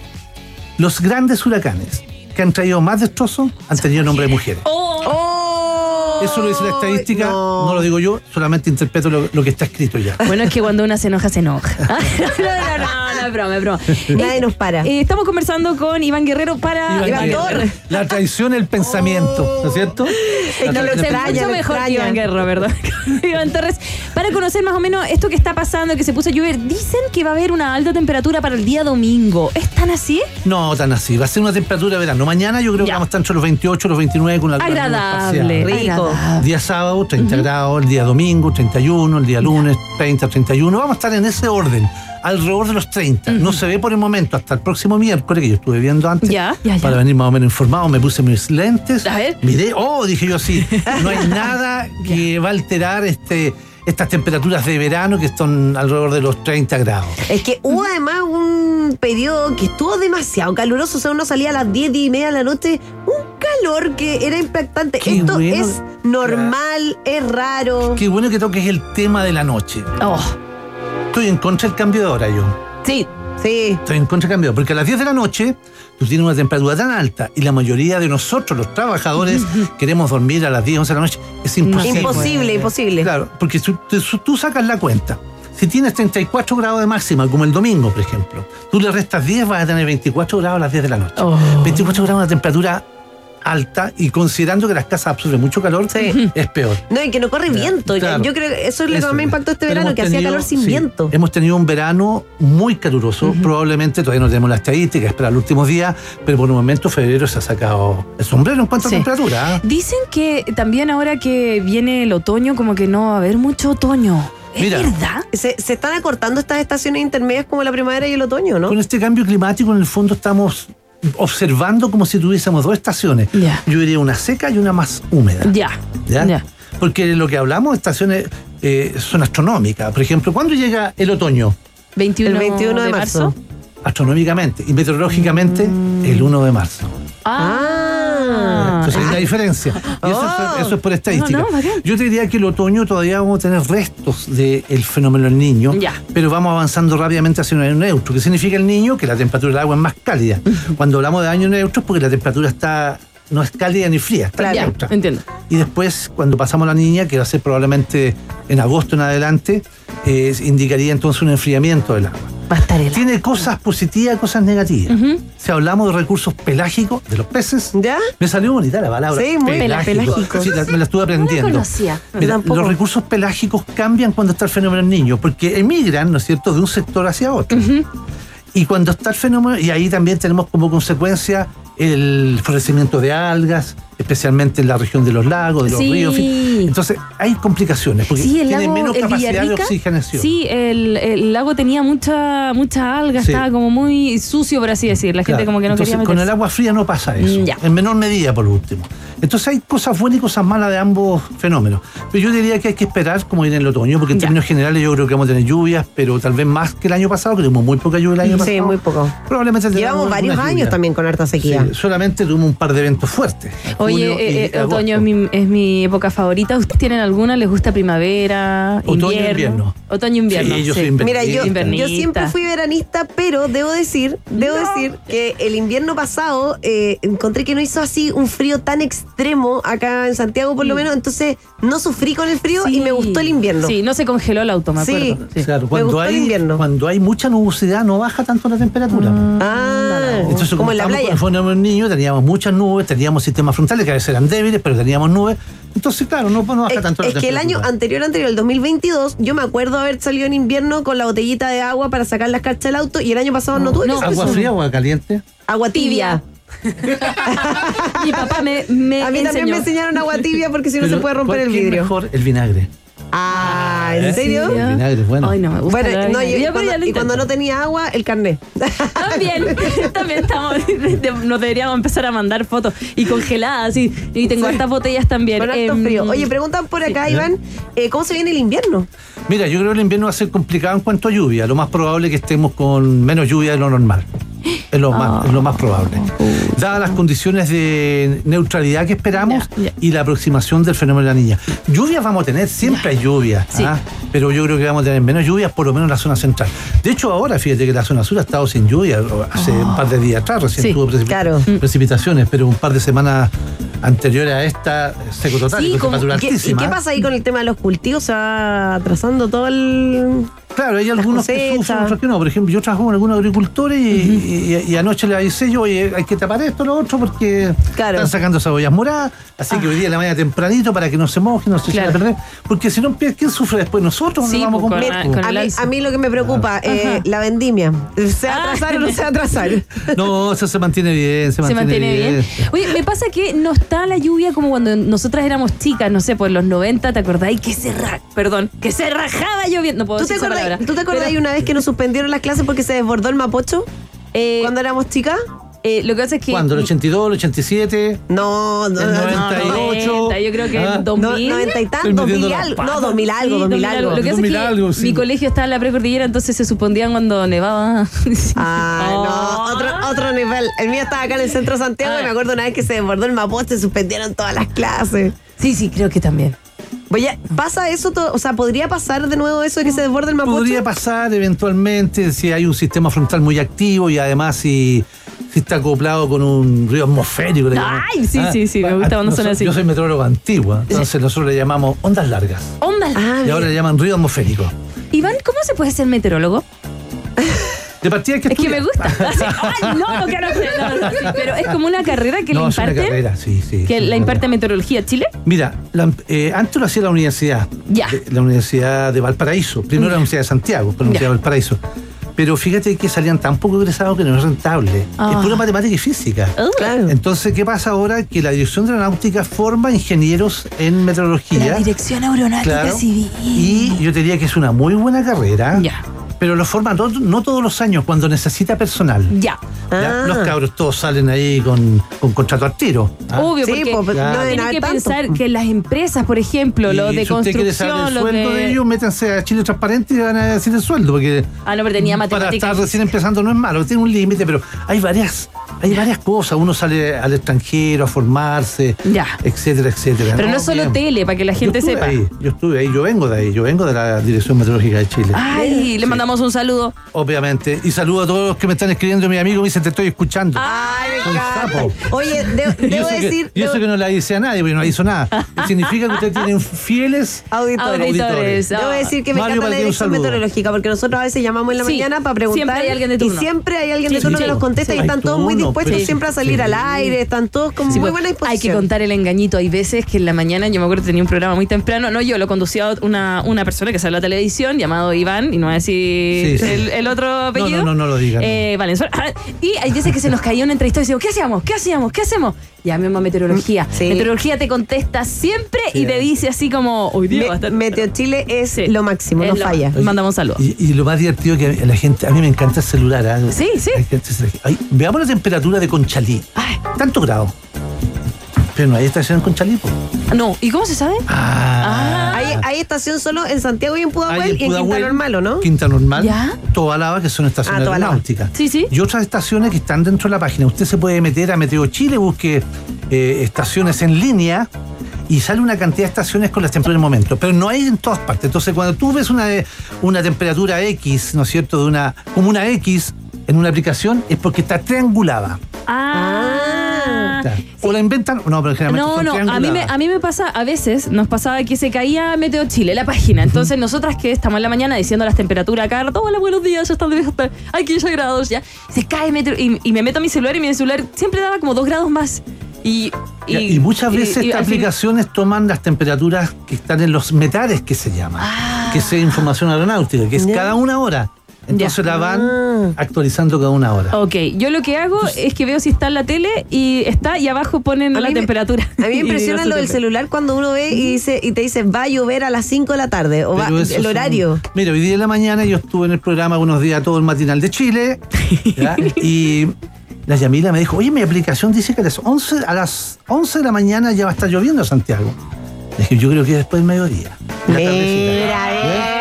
Speaker 8: Los grandes huracanes que han traído más destrozos han tenido nombre de mujeres.
Speaker 2: Oh,
Speaker 8: Eso lo dice la estadística,
Speaker 3: no.
Speaker 8: no. lo digo yo, solamente interpreto lo, lo que está escrito ya.
Speaker 2: Bueno, es que cuando una se enoja, se enoja. [laughs] no, no, no, no, es broma, es broma.
Speaker 3: Nadie nos para.
Speaker 2: Eh, estamos conversando con Iván Guerrero para.
Speaker 3: Iván Torres.
Speaker 8: La traición el pensamiento, ¿no es cierto? La
Speaker 3: lo
Speaker 2: Se mucho
Speaker 3: me
Speaker 2: mejor que. Iván Guerrero, ¿verdad? [laughs] Iván Torres, para conocer más o menos esto que está pasando, que se puso a llover, dicen que va a haber una alta temperatura para el día domingo. ¿Es tan así?
Speaker 8: No tan así, va a ser una temperatura de verano. Mañana yo creo que vamos a estar entre los 28 y los 29 con nubes
Speaker 2: Agradable.
Speaker 3: Rico.
Speaker 8: Día sábado, 30 grados, el día domingo, 31, el día lunes, 30, 31. Vamos a estar en ese orden, alrededor de los 30. No se ve por el momento, hasta el próximo miércoles, que yo estuve viendo antes,
Speaker 2: Ya, ya, ya.
Speaker 8: para venir más o menos informado. Me puse mis lentes,
Speaker 2: A ver.
Speaker 8: miré, oh, dije yo así, no hay [laughs] nada que va a alterar este, estas temperaturas de verano que están alrededor de los 30 grados.
Speaker 3: Es que hubo además un periodo que estuvo demasiado caluroso, o sea, uno salía a las 10 y media de la noche, un calor que era impactante.
Speaker 8: Qué
Speaker 3: Esto
Speaker 8: bueno.
Speaker 3: es normal, es raro.
Speaker 8: Qué bueno que toques el tema de la noche.
Speaker 2: Oh,
Speaker 8: Estoy en contra del cambio de hora yo.
Speaker 2: sí.
Speaker 3: Sí.
Speaker 8: Estoy en contra del cambio, porque a las 10 de la noche tú tienes una temperatura tan alta y la mayoría de nosotros, los trabajadores, [laughs] queremos dormir a las 10, 11 de la noche. Es imposible.
Speaker 3: Imposible, imposible.
Speaker 8: Claro, porque tú, tú- sacas la cuenta. Si tienes 34 grados de máxima, como el domingo, por ejemplo, tú le restas 10, vas a tener 24 grados a las 10 de la noche.
Speaker 2: Oh.
Speaker 8: 24 grados es una temperatura alta y considerando que las casas absorben mucho calor,
Speaker 3: Sí.
Speaker 8: es peor.
Speaker 3: No, y que no corre viento.
Speaker 8: Claro.
Speaker 3: Yo creo que eso es lo que
Speaker 8: Eso
Speaker 3: más me impactó este
Speaker 8: Pero
Speaker 3: verano, que hacía calor sin
Speaker 8: sí,
Speaker 3: viento.
Speaker 8: Hemos tenido un verano muy caluroso. Probablemente todavía no tenemos la estadística, espera los últimos días, pero por un momento febrero se ha sacado el sombrero en cuanto
Speaker 2: Sí.
Speaker 8: a temperatura.
Speaker 2: Dicen que también ahora que viene el otoño, como que no va a haber mucho otoño. ¿Es
Speaker 8: Mira.
Speaker 2: verdad?
Speaker 3: Se, se están acortando estas estaciones intermedias como la primavera y el otoño, ¿no?
Speaker 8: Con este cambio climático, en el fondo, estamos observando como si tuviésemos dos estaciones.
Speaker 2: Ya.
Speaker 8: Yo diría una seca y una más húmeda.
Speaker 2: Ya.
Speaker 8: ¿Ya?
Speaker 2: Ya.
Speaker 8: Porque lo que hablamos, estaciones eh, son astronómicas. Por ejemplo, ¿cuándo llega el otoño?
Speaker 2: 21,
Speaker 3: El 21 de marzo.
Speaker 8: Astronómicamente y meteorológicamente
Speaker 2: Mm.
Speaker 8: el 1 de marzo.
Speaker 2: Ah.
Speaker 8: Entonces hay una diferencia. Y eso,
Speaker 3: Oh.
Speaker 8: es, eso es por estadística.
Speaker 2: No, no, bacán.
Speaker 8: Yo te diría que el otoño todavía vamos a tener restos del fenómeno del niño,
Speaker 2: Ya.
Speaker 8: pero vamos avanzando rápidamente hacia un año neutro. ¿Qué significa el niño? Que la temperatura del agua es más cálida. Cuando hablamos de año neutro es porque la temperatura está no es cálida ni fría, está
Speaker 3: Claro.
Speaker 8: Neutra.
Speaker 2: entiendo.
Speaker 8: Y después, cuando pasamos a la niña, que va a ser probablemente en agosto en adelante, eh, indicaría entonces un enfriamiento del agua. Tiene cosas positivas y cosas negativas. Si hablamos de recursos pelágicos, de los peces,
Speaker 3: ¿Ya?
Speaker 8: me salió bonita la palabra.
Speaker 3: Sí, muy
Speaker 2: pelágico.
Speaker 8: Sí, la- me la estuve aprendiendo.
Speaker 2: conocía.
Speaker 8: Mira, los recursos pelágicos cambian cuando está el fenómeno del niño, porque emigran, ¿no es cierto?, de un sector hacia otro. Y cuando está el fenómeno, y ahí también tenemos como consecuencia el florecimiento de algas, especialmente en la región de los lagos, de los
Speaker 2: Sí.
Speaker 8: ríos. en fin. Entonces, hay complicaciones, porque
Speaker 2: Sí, el
Speaker 8: tiene
Speaker 2: lago,
Speaker 8: menos
Speaker 2: el
Speaker 8: capacidad de oxigenación.
Speaker 2: Sí, el, el lago tenía mucha mucha alga,
Speaker 8: Sí.
Speaker 2: estaba como muy sucio, por así decir. La gente como que no
Speaker 8: Entonces,
Speaker 2: quería
Speaker 8: con
Speaker 2: meterse.
Speaker 8: el agua fría no pasa eso.
Speaker 2: Mm, ya.
Speaker 8: En menor medida, por último. Entonces hay cosas buenas y cosas malas de ambos fenómenos. Pero yo diría que hay que esperar como viene el otoño, porque en
Speaker 2: Ya.
Speaker 8: términos generales yo creo que vamos a tener lluvias, pero tal vez más que el año pasado, que tuvimos muy poca lluvia el año pasado.
Speaker 3: Sí, muy poco.
Speaker 8: Probablemente
Speaker 3: Llevamos varios años
Speaker 8: lluvias.
Speaker 3: también con harta sequía.
Speaker 8: Solamente tuvimos un par de eventos fuertes.
Speaker 2: Oye,
Speaker 8: y
Speaker 2: eh, eh, otoño es mi, es mi época favorita. ¿Ustedes tienen alguna? ¿Les gusta primavera,
Speaker 8: Otoño,
Speaker 2: invierno?
Speaker 8: invierno.
Speaker 2: Otoño, invierno.
Speaker 8: Sí, yo soy
Speaker 2: sí.
Speaker 8: invernista.
Speaker 3: Mira, yo, siempre fui veranista, pero debo decir, debo decir que el invierno pasado eh, encontré que no hizo así un frío tan extremo acá en Santiago por lo menos, entonces no sufrí con el frío y me gustó el invierno.
Speaker 2: Sí, no se congeló el auto, me
Speaker 3: Sí.
Speaker 2: acuerdo. Sí.
Speaker 8: Claro,
Speaker 3: Me
Speaker 8: cuando
Speaker 3: gustó el
Speaker 8: hay,
Speaker 3: invierno.
Speaker 8: cuando hay mucha nubosidad no baja tanto la temperatura.
Speaker 3: Ah,
Speaker 8: Entonces, como,
Speaker 3: como en la playa.
Speaker 8: con el fenómeno niño, teníamos muchas nubes, teníamos sistemas frontales que a veces eran débiles, pero teníamos nubes. Entonces, claro, no, no baja
Speaker 3: Es,
Speaker 8: tanto la
Speaker 3: es que el año anterior, anterior, el 2022, yo me acuerdo haber salido en invierno con la botellita de agua para sacar las cachas del auto y el año pasado no, tuve
Speaker 2: no,
Speaker 3: que hacer
Speaker 8: ¿Agua
Speaker 3: eso.
Speaker 8: fría o agua caliente?
Speaker 3: Agua tibia. [laughs]
Speaker 2: Mi papá me, me
Speaker 3: A mí también me enseñaron agua tibia porque si no se puede romper
Speaker 8: ¿cuál-
Speaker 3: el vidrio.
Speaker 8: mejor el vinagre.
Speaker 3: Ah, ¿en serio?
Speaker 8: El vinagre es bueno.
Speaker 2: Ay, no me gusta.
Speaker 3: Bueno,
Speaker 2: la
Speaker 3: no, y,
Speaker 2: vinagre.
Speaker 3: y
Speaker 2: Ya, pero ya
Speaker 3: cuando,
Speaker 2: lo
Speaker 3: y cuando no
Speaker 2: intento.
Speaker 3: tenía agua, el carnet.
Speaker 2: También, [laughs] también estamos, nos deberíamos empezar a mandar fotos y congeladas y, y tengo hartas botellas también.
Speaker 3: Con harto
Speaker 2: Em,
Speaker 3: frío. Oye, preguntan por acá, Iván, eh, ¿cómo se viene el invierno?
Speaker 8: Mira, yo creo que el invierno va a ser complicado en cuanto a lluvia. Lo más probable es que estemos con menos lluvia de lo normal. Es lo, más,
Speaker 2: Ah.
Speaker 8: es lo más probable. Dadas las condiciones de neutralidad que esperamos y la aproximación del fenómeno de la niña. Lluvias vamos a tener, siempre hay lluvias,
Speaker 2: Sí.
Speaker 8: ¿ah? pero yo creo que vamos a tener menos lluvias, por lo menos en la zona central. De hecho, ahora fíjate que la zona sur ha estado sin lluvia hace un par de días atrás, recién
Speaker 2: Sí.
Speaker 8: tuvo precip-
Speaker 3: Claro.
Speaker 8: precipitaciones, pero un par de semanas anteriores a esta, seco total,
Speaker 3: Sí,
Speaker 8: y
Speaker 3: ¿qué- ¿y qué pasa ahí con el tema de los cultivos? ¿Se va atrasando todo el...?
Speaker 8: Claro, hay algunos que sufren, otros que no. Por ejemplo, yo trabajo con algunos agricultores y, y- y anoche le avisé yo, oye, hay que tapar esto, lo otro, porque
Speaker 3: Claro.
Speaker 8: están sacando cebollas moradas. Así que hoy día en la mañana tempranito para que no se moje, no se
Speaker 2: Claro.
Speaker 8: a perder. Porque si no, ¿quién sufre después? Nosotros
Speaker 2: Sí,
Speaker 8: nos vamos a
Speaker 2: pues,
Speaker 8: comprar.
Speaker 3: A a mí lo que me preocupa, eh, la vendimia. ¿Se va a atrasar o no se va a atrasar? [laughs]
Speaker 8: No, eso se mantiene bien, se
Speaker 2: Se
Speaker 8: mantiene,
Speaker 2: mantiene bien. Oye, me pasa que no está la lluvia como cuando nosotras éramos chicas, no sé, por los 90, ¿te acordáis? Que se ra- perdón, que se rajaba lloviendo. No puedo
Speaker 3: ¿Tú te, acordás,
Speaker 2: palabra.
Speaker 3: ¿Tú te acordás
Speaker 2: Pero,
Speaker 3: una vez que nos suspendieron las clases porque se desbordó el Mapocho?
Speaker 2: eh,
Speaker 3: cuando éramos chicas?
Speaker 2: eh, lo que pasa es que.
Speaker 8: ¿Cuándo? ¿El 82, el 87?
Speaker 3: No, no,
Speaker 8: El
Speaker 3: no,
Speaker 2: No,
Speaker 8: 98.
Speaker 2: 90, yo creo que
Speaker 8: Ah.
Speaker 2: en 2000.
Speaker 3: No, 90 y
Speaker 8: Estoy
Speaker 3: tanto,
Speaker 8: metiendo
Speaker 3: 2000
Speaker 8: las
Speaker 3: algo. No, 2000 algo,
Speaker 2: Sí,
Speaker 3: 2000 algo.
Speaker 2: Lo que pasa es
Speaker 8: 2000
Speaker 2: que
Speaker 8: algo, sí.
Speaker 2: mi colegio está en la precordillera, entonces se suspendían cuando nevaba. [laughs]
Speaker 3: Ah,
Speaker 2: Oh.
Speaker 3: no, otro, otro nivel. El mío estaba acá en el centro de Santiago
Speaker 2: Ah.
Speaker 3: y me acuerdo una vez que se desbordó el Mapocho y suspendieron todas las clases.
Speaker 2: Sí, sí, creo que también.
Speaker 3: Oye, ¿pasa eso? to- O sea, ¿podría pasar de nuevo eso de que se desborde el Mapocho?
Speaker 8: Podría pasar eventualmente si hay un sistema frontal muy activo y además si, si está acoplado con un río atmosférico.
Speaker 2: Ay, sí, sí, sí, me gusta cuando
Speaker 8: Nosotros-
Speaker 2: suena así.
Speaker 8: Yo soy metrólogo antiguo, entonces nosotros le llamamos ondas largas.
Speaker 2: Onda.
Speaker 3: Ah,
Speaker 8: Y ahora le llaman río atmosférico.
Speaker 2: Iván, ¿cómo se puede ser meteorólogo? [laughs]
Speaker 8: De partida hay que
Speaker 2: Es que me gusta. [laughs] Así, Ay, no, no quiero hacer. no, no, sí, pero es como una carrera que
Speaker 8: es una carrera, sí, sí.
Speaker 2: Que
Speaker 8: sí,
Speaker 2: la
Speaker 8: es
Speaker 2: imparte. Meteorología Chile.
Speaker 8: Mira, la- eh, antes lo hacía la universidad.
Speaker 2: Ya.
Speaker 8: La Universidad de Valparaíso. Primero la Universidad de Santiago, pero la Universidad
Speaker 2: Ya.
Speaker 8: de Valparaíso. Pero fíjate que salían tan poco egresados que no es rentable.
Speaker 2: Ah.
Speaker 8: Es pura matemática y física.
Speaker 3: Claro.
Speaker 8: Entonces, ¿qué pasa ahora? Que la Dirección de Aeronáutica forma ingenieros en meteorología.
Speaker 2: La Dirección Aeronáutica
Speaker 8: Claro.
Speaker 2: Civil.
Speaker 8: Y yo te diría que es una muy buena carrera.
Speaker 2: Ya.
Speaker 8: Pero lo forman no, no todos los años, cuando necesita personal.
Speaker 2: Ya.
Speaker 8: ¿ya?
Speaker 3: Ah.
Speaker 8: Los cabros todos salen ahí con, con contrato al tiro. ¿ah?
Speaker 2: Obvio,
Speaker 3: Sí,
Speaker 2: porque
Speaker 3: pues,
Speaker 8: no
Speaker 2: que
Speaker 3: tanto.
Speaker 2: pensar que las empresas, por ejemplo,
Speaker 8: Y
Speaker 2: lo de
Speaker 8: si usted quiere saber
Speaker 2: construcción,
Speaker 8: el
Speaker 2: lo
Speaker 8: sueldo de...
Speaker 2: de...
Speaker 8: ellos, métanse a Chile Transparente y van a decir el sueldo, porque
Speaker 2: Ah, no, pero tenía
Speaker 8: para
Speaker 2: matemáticas.
Speaker 8: estar recién empezando no es malo, tiene un límite, pero hay varias, hay varias cosas. Uno sale al extranjero a formarse,
Speaker 2: Ya.
Speaker 8: etcétera, etcétera.
Speaker 2: Pero no solo
Speaker 8: bien.
Speaker 2: tele, para que la gente
Speaker 8: yo
Speaker 2: sepa.
Speaker 8: Ahí, yo estuve ahí, yo vengo de ahí, yo vengo de la Dirección Meteorológica de Chile.
Speaker 2: Ay, le mandamos un saludo.
Speaker 8: Obviamente. Y saludo a todos los que me están escribiendo, mi amigo, me dicen, te estoy escuchando.
Speaker 3: Ay, encanta.
Speaker 8: sapos.
Speaker 3: Oye, de-
Speaker 8: Y
Speaker 3: debo
Speaker 8: eso, que,
Speaker 3: decir.
Speaker 8: y eso que no la hice a nadie, porque no hizo nada. [laughs] Significa que ustedes tienen fieles
Speaker 3: Auditores.
Speaker 2: Auditores.
Speaker 3: Debo decir que me
Speaker 8: Mario,
Speaker 3: encanta la
Speaker 8: un
Speaker 3: dirección
Speaker 8: saludo.
Speaker 3: meteorológica porque nosotros a veces llamamos en la
Speaker 2: Sí,
Speaker 3: mañana para preguntar.
Speaker 2: siempre hay alguien de turno.
Speaker 3: Y siempre hay alguien de turno
Speaker 2: sí,
Speaker 3: que
Speaker 2: sí.
Speaker 3: nos contesta
Speaker 8: Sí,
Speaker 3: y
Speaker 8: hay
Speaker 3: están todos muy
Speaker 8: turno,
Speaker 3: dispuestos
Speaker 8: pero-
Speaker 3: siempre a salir
Speaker 8: sí.
Speaker 3: al aire, están todos con
Speaker 2: Sí,
Speaker 3: muy
Speaker 2: pues,
Speaker 3: buena
Speaker 2: hay
Speaker 3: disposición.
Speaker 2: que contar el engañito. Hay veces que en la mañana, yo me acuerdo que tenía un programa muy temprano, no yo, lo conducía una, una persona que sale a la televisión llamado Iván, y no voy a decir
Speaker 8: Sí, sí.
Speaker 2: El, el otro apellido.
Speaker 8: no, no, no lo digan.
Speaker 2: Eh, Valenzuela. Ah, Y hay veces que se nos caía una entrevista y decimos, ¿qué hacíamos? ¿Qué hacíamos? ¿Qué hacemos? Llamemos a meteorología.
Speaker 3: Sí.
Speaker 2: Meteorología te contesta siempre y te dice así como, hoy día
Speaker 3: Me-
Speaker 2: va a estar.
Speaker 3: Meteo Chile es
Speaker 2: Sí.
Speaker 3: lo máximo,
Speaker 2: Es
Speaker 3: no
Speaker 2: lo-
Speaker 3: falla.
Speaker 2: Mandamos un saludo.
Speaker 8: Y, y lo más divertido que a la gente, a mí me encanta el celular. ¿ah?
Speaker 2: Sí, sí.
Speaker 8: Ay, veamos la temperatura de Conchalí.
Speaker 2: Ay.
Speaker 8: Tanto grado. Pero no hay estación en Conchalí.
Speaker 2: No, ¿y cómo se sabe?
Speaker 8: Ah.
Speaker 3: Hay, hay estación solo en Santiago y en Pudahuel y en Quinta Normal, ¿o no?
Speaker 8: Quinta Normal.
Speaker 2: Ya.
Speaker 8: Tobalaba, que son estaciones
Speaker 3: Ah,
Speaker 8: aeronáuticas.
Speaker 2: Sí, sí.
Speaker 8: Y otras estaciones que están dentro de la página. Usted se puede meter a Meteo Chile, busque eh, estaciones en línea y sale una cantidad de estaciones con las temperaturas en el momento. Pero no hay en todas partes. Entonces, cuando tú ves una, una temperatura X, ¿no es cierto?, de una, como una X en una aplicación, es porque está triangulada.
Speaker 2: Ah.
Speaker 8: O la inventan, no, pero generalmente
Speaker 2: No,
Speaker 8: son
Speaker 2: no, a mí, me, a mí me pasa, a veces nos pasaba que se caía Meteo Chile, la página. Entonces, nosotras que estamos en la mañana diciendo las temperaturas acá, hola, buenos días, ya están de hay 15 grados ya. Se cae Meteo y, y me meto a mi celular y mi celular siempre daba como 2 grados más. Y,
Speaker 8: Y, muchas veces
Speaker 2: y-
Speaker 8: estas aplicaciones toman las temperaturas que están en los metales que se llama,
Speaker 2: Ah.
Speaker 8: que es información aeronáutica, que es cada una hora. Entonces
Speaker 2: Ya.
Speaker 8: la van
Speaker 3: Ah.
Speaker 8: actualizando cada una hora.
Speaker 2: Ok, yo lo que hago es que veo si está en la tele y está y abajo ponen
Speaker 3: A
Speaker 2: la
Speaker 3: me-
Speaker 2: temperatura.
Speaker 3: A mí me [laughs] impresiona lo del celular cuando uno ve y dice y te dice va a llover a las 5 de la tarde o va, el
Speaker 8: son-
Speaker 3: horario.
Speaker 8: Mira, hoy día en la mañana yo estuve en el programa Buenos Días todo el matinal de Chile ¿ya? [laughs] y la Yamila me dijo, oye, mi aplicación dice que a las 11, a las 11 de la mañana ya va a estar lloviendo en Santiago. Le dije, yo creo que después del mediodía. tardecita.
Speaker 3: Mira,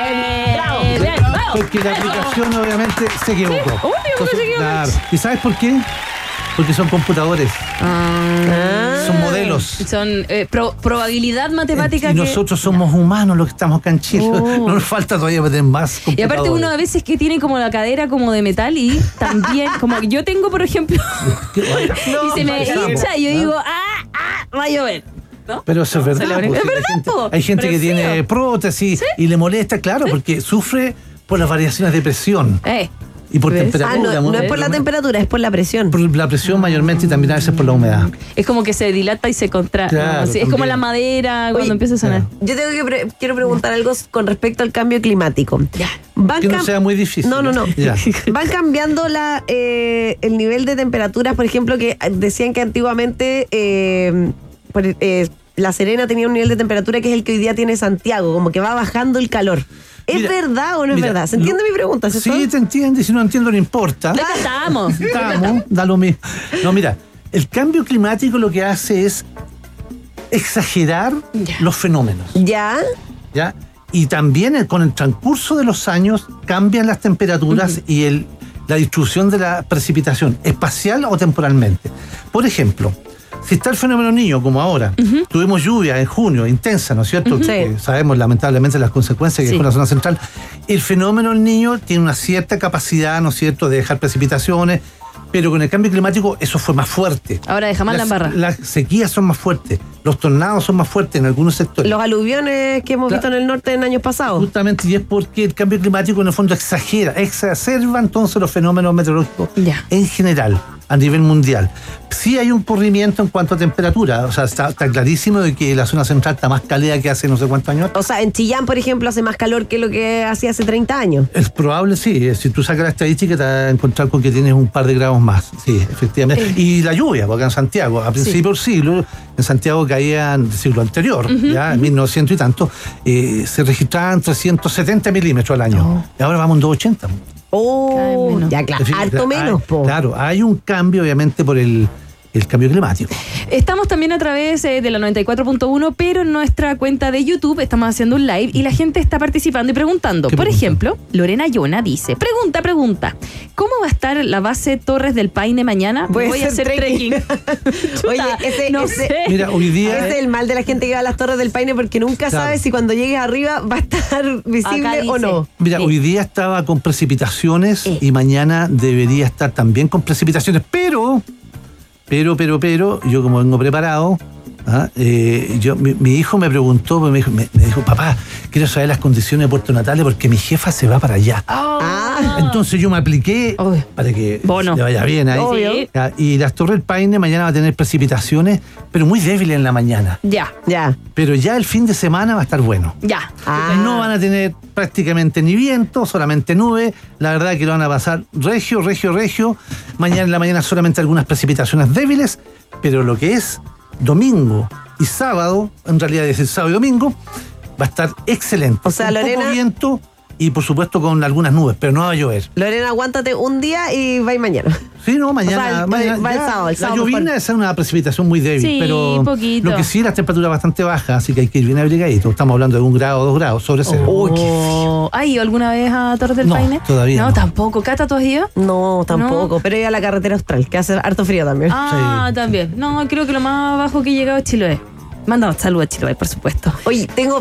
Speaker 8: Porque la aplicación obviamente se equivocó.
Speaker 2: Obvio que se equivocó.
Speaker 8: claro. ¿Y sabes por qué? Porque son computadores,
Speaker 2: Ah.
Speaker 8: son modelos.
Speaker 2: Son eh, pro- probabilidad matemática
Speaker 8: y
Speaker 2: que-
Speaker 8: nosotros somos humanos los que estamos Chile.
Speaker 2: Oh. [laughs]
Speaker 8: No nos falta todavía tener más
Speaker 2: Y
Speaker 8: computadores.
Speaker 2: aparte uno a veces que tiene como la cadera como de metal y también, [laughs] como yo tengo, por ejemplo, [laughs] y se me hincha y yo digo, ah, ah, va a llover. ¿No?
Speaker 8: Pero eso es verdad. Pues,
Speaker 2: Es
Speaker 8: hay
Speaker 2: verdad,
Speaker 8: gente,
Speaker 2: po.
Speaker 8: hay gente que tiene prótesis y le molesta, claro, porque sufre por las variaciones de presión
Speaker 2: Eh,
Speaker 8: y por
Speaker 2: ¿Ves?
Speaker 3: Ah,
Speaker 8: temperatura.
Speaker 3: no, no es por la temperatura, es por la presión.
Speaker 8: Por la presión mayormente y también a veces por la humedad.
Speaker 2: es como que se dilata y se contrae.
Speaker 8: Claro,
Speaker 2: ¿no? Sí, es como la madera cuando
Speaker 3: Oye,
Speaker 2: empieza a sonar.
Speaker 3: Yo tengo que pre- quiero preguntar algo con respecto al cambio climático.
Speaker 2: Ya.
Speaker 3: Van
Speaker 8: Que no sea muy difícil.
Speaker 3: No, no, no.
Speaker 8: Ya. [laughs]
Speaker 3: Van cambiando la, eh, el nivel de temperaturas, por ejemplo, que decían que antiguamente eh, por- eh, La Serena tenía un nivel de temperatura que es el que hoy día tiene Santiago, como que va bajando el calor. ¿Es
Speaker 8: Mira,
Speaker 3: verdad o no es verdad? ¿Se entiende
Speaker 8: lo-
Speaker 3: mi pregunta?
Speaker 8: Sí, te entiende. Si no entiendo, no importa.
Speaker 2: Estamos. [laughs]
Speaker 8: Estamos, da lo mismo. No, mira, el cambio climático lo que hace es exagerar
Speaker 2: Ya.
Speaker 8: los fenómenos.
Speaker 3: Ya,
Speaker 8: ¿ya? Y también con el transcurso de los años cambian las temperaturas y el, la distribución de la precipitación, espacial o temporalmente. Por ejemplo, si está el fenómeno niño, como ahora, tuvimos lluvia en junio, intensa, ¿no es cierto? Que sabemos lamentablemente las consecuencias que
Speaker 2: Sí.
Speaker 8: dejó la zona central. El fenómeno niño tiene una cierta capacidad, ¿no es cierto?, de dejar precipitaciones, pero con el cambio climático eso fue más fuerte.
Speaker 2: Ahora deja más la embarra.
Speaker 8: Las sequías son más fuertes, los tornados son más fuertes en algunos sectores.
Speaker 3: los aluviones que hemos
Speaker 8: Claro.
Speaker 3: visto en el norte en años pasados.
Speaker 8: Justamente, y es porque el cambio climático en el fondo exagera, exacerba entonces los fenómenos meteorológicos
Speaker 2: Ya.
Speaker 8: en general, a nivel mundial. Sí hay un corrimiento en cuanto a temperatura, o sea, está, está clarísimo de que la zona central está más cálida que hace no sé cuántos años.
Speaker 3: O sea, en Chillán, por ejemplo, hace más calor que lo que hacía hace 30 años.
Speaker 8: Es probable, sí. Si tú sacas la estadística, te vas a encontrar con que tienes un par de grados más. Sí, efectivamente. Y la lluvia, porque en Santiago, a principios del siglo, en Santiago caían del siglo anterior, ya en 1900 y tanto, eh, se registraban 370 milímetros al año. Y ahora vamos en 280.
Speaker 3: Oh,
Speaker 2: menos.
Speaker 3: ya, claro, harto menos, po.
Speaker 8: Claro, hay un cambio, obviamente, por el, el cambio climático.
Speaker 2: Estamos también a través eh, de la 94.1, pero en nuestra cuenta de YouTube estamos haciendo un live y la gente está participando y preguntando.
Speaker 8: ¿Qué
Speaker 2: Por
Speaker 8: pregunta?
Speaker 2: ejemplo, Lorena Yona dice, pregunta, pregunta, ¿cómo va a estar la base Torres del Paine mañana?
Speaker 3: Voy a
Speaker 2: Voy a
Speaker 3: hacer
Speaker 2: trekking.
Speaker 3: trekking. [laughs] Oye, ese-
Speaker 2: no
Speaker 3: ese-
Speaker 2: sé.
Speaker 8: Mira, hoy día.
Speaker 3: Es el mal de la gente que va a las Torres del Paine porque nunca
Speaker 8: Claro.
Speaker 3: sabe si cuando llegues arriba va a estar [laughs] visible o no.
Speaker 8: Mira,
Speaker 2: Sí.
Speaker 8: hoy día estaba con precipitaciones
Speaker 3: Eh.
Speaker 8: y mañana debería estar también con precipitaciones, pero, pero, pero, pero, yo como vengo preparado, ¿ah? Eh, yo, mi, mi hijo me preguntó, me dijo, me- me dijo, papá, quiero saber las condiciones de Puerto Natales porque mi jefa se va para allá.
Speaker 3: Ah,
Speaker 8: Entonces yo me apliqué
Speaker 2: Uy.
Speaker 8: para que
Speaker 2: Bono.
Speaker 8: le vaya bien ahí.
Speaker 2: Obvio.
Speaker 8: Y las Torres del Paine mañana va a tener precipitaciones, pero muy débiles en la mañana.
Speaker 2: Ya,
Speaker 3: ya.
Speaker 8: Pero ya el fin de semana va a estar bueno.
Speaker 2: ya.
Speaker 3: Ah.
Speaker 8: No van a tener prácticamente ni viento, solamente nube. La verdad que lo van a pasar regio, regio, regio. Mañana en la mañana solamente algunas precipitaciones débiles, pero lo que es domingo y sábado, en realidad es el sábado y domingo, va a estar excelente.
Speaker 3: O sea,
Speaker 8: Con
Speaker 3: Lorena-
Speaker 8: poco viento y por supuesto con algunas nubes, pero no va a llover.
Speaker 3: Lorena, aguántate un día y va mañana.
Speaker 8: Sí, no, mañana,
Speaker 3: O sea, el-
Speaker 8: mañana
Speaker 3: va el
Speaker 8: ya
Speaker 3: sábado, el
Speaker 8: la
Speaker 3: sábado
Speaker 8: llovina
Speaker 3: mejor.
Speaker 8: es una precipitación muy débil,
Speaker 2: Sí,
Speaker 8: pero
Speaker 2: poquito.
Speaker 8: lo que sí las temperaturas bastante bajas, así que hay que ir bien abrigadito. Estamos hablando de un grado o dos grados sobre cero.
Speaker 2: Oh, ¿Has ido alguna vez a Torres del
Speaker 8: No,
Speaker 2: Paine?
Speaker 8: todavía
Speaker 2: No,
Speaker 8: no.
Speaker 2: tampoco. ¿Cata, tú has ido?
Speaker 3: No, tampoco. Pero iba a la carretera austral, que hace harto frío también.
Speaker 2: Ah, también. No, creo que lo más bajo que he llegado es Chiloé. Mandamos saludos a Chiloé, por supuesto.
Speaker 3: Oye, tengo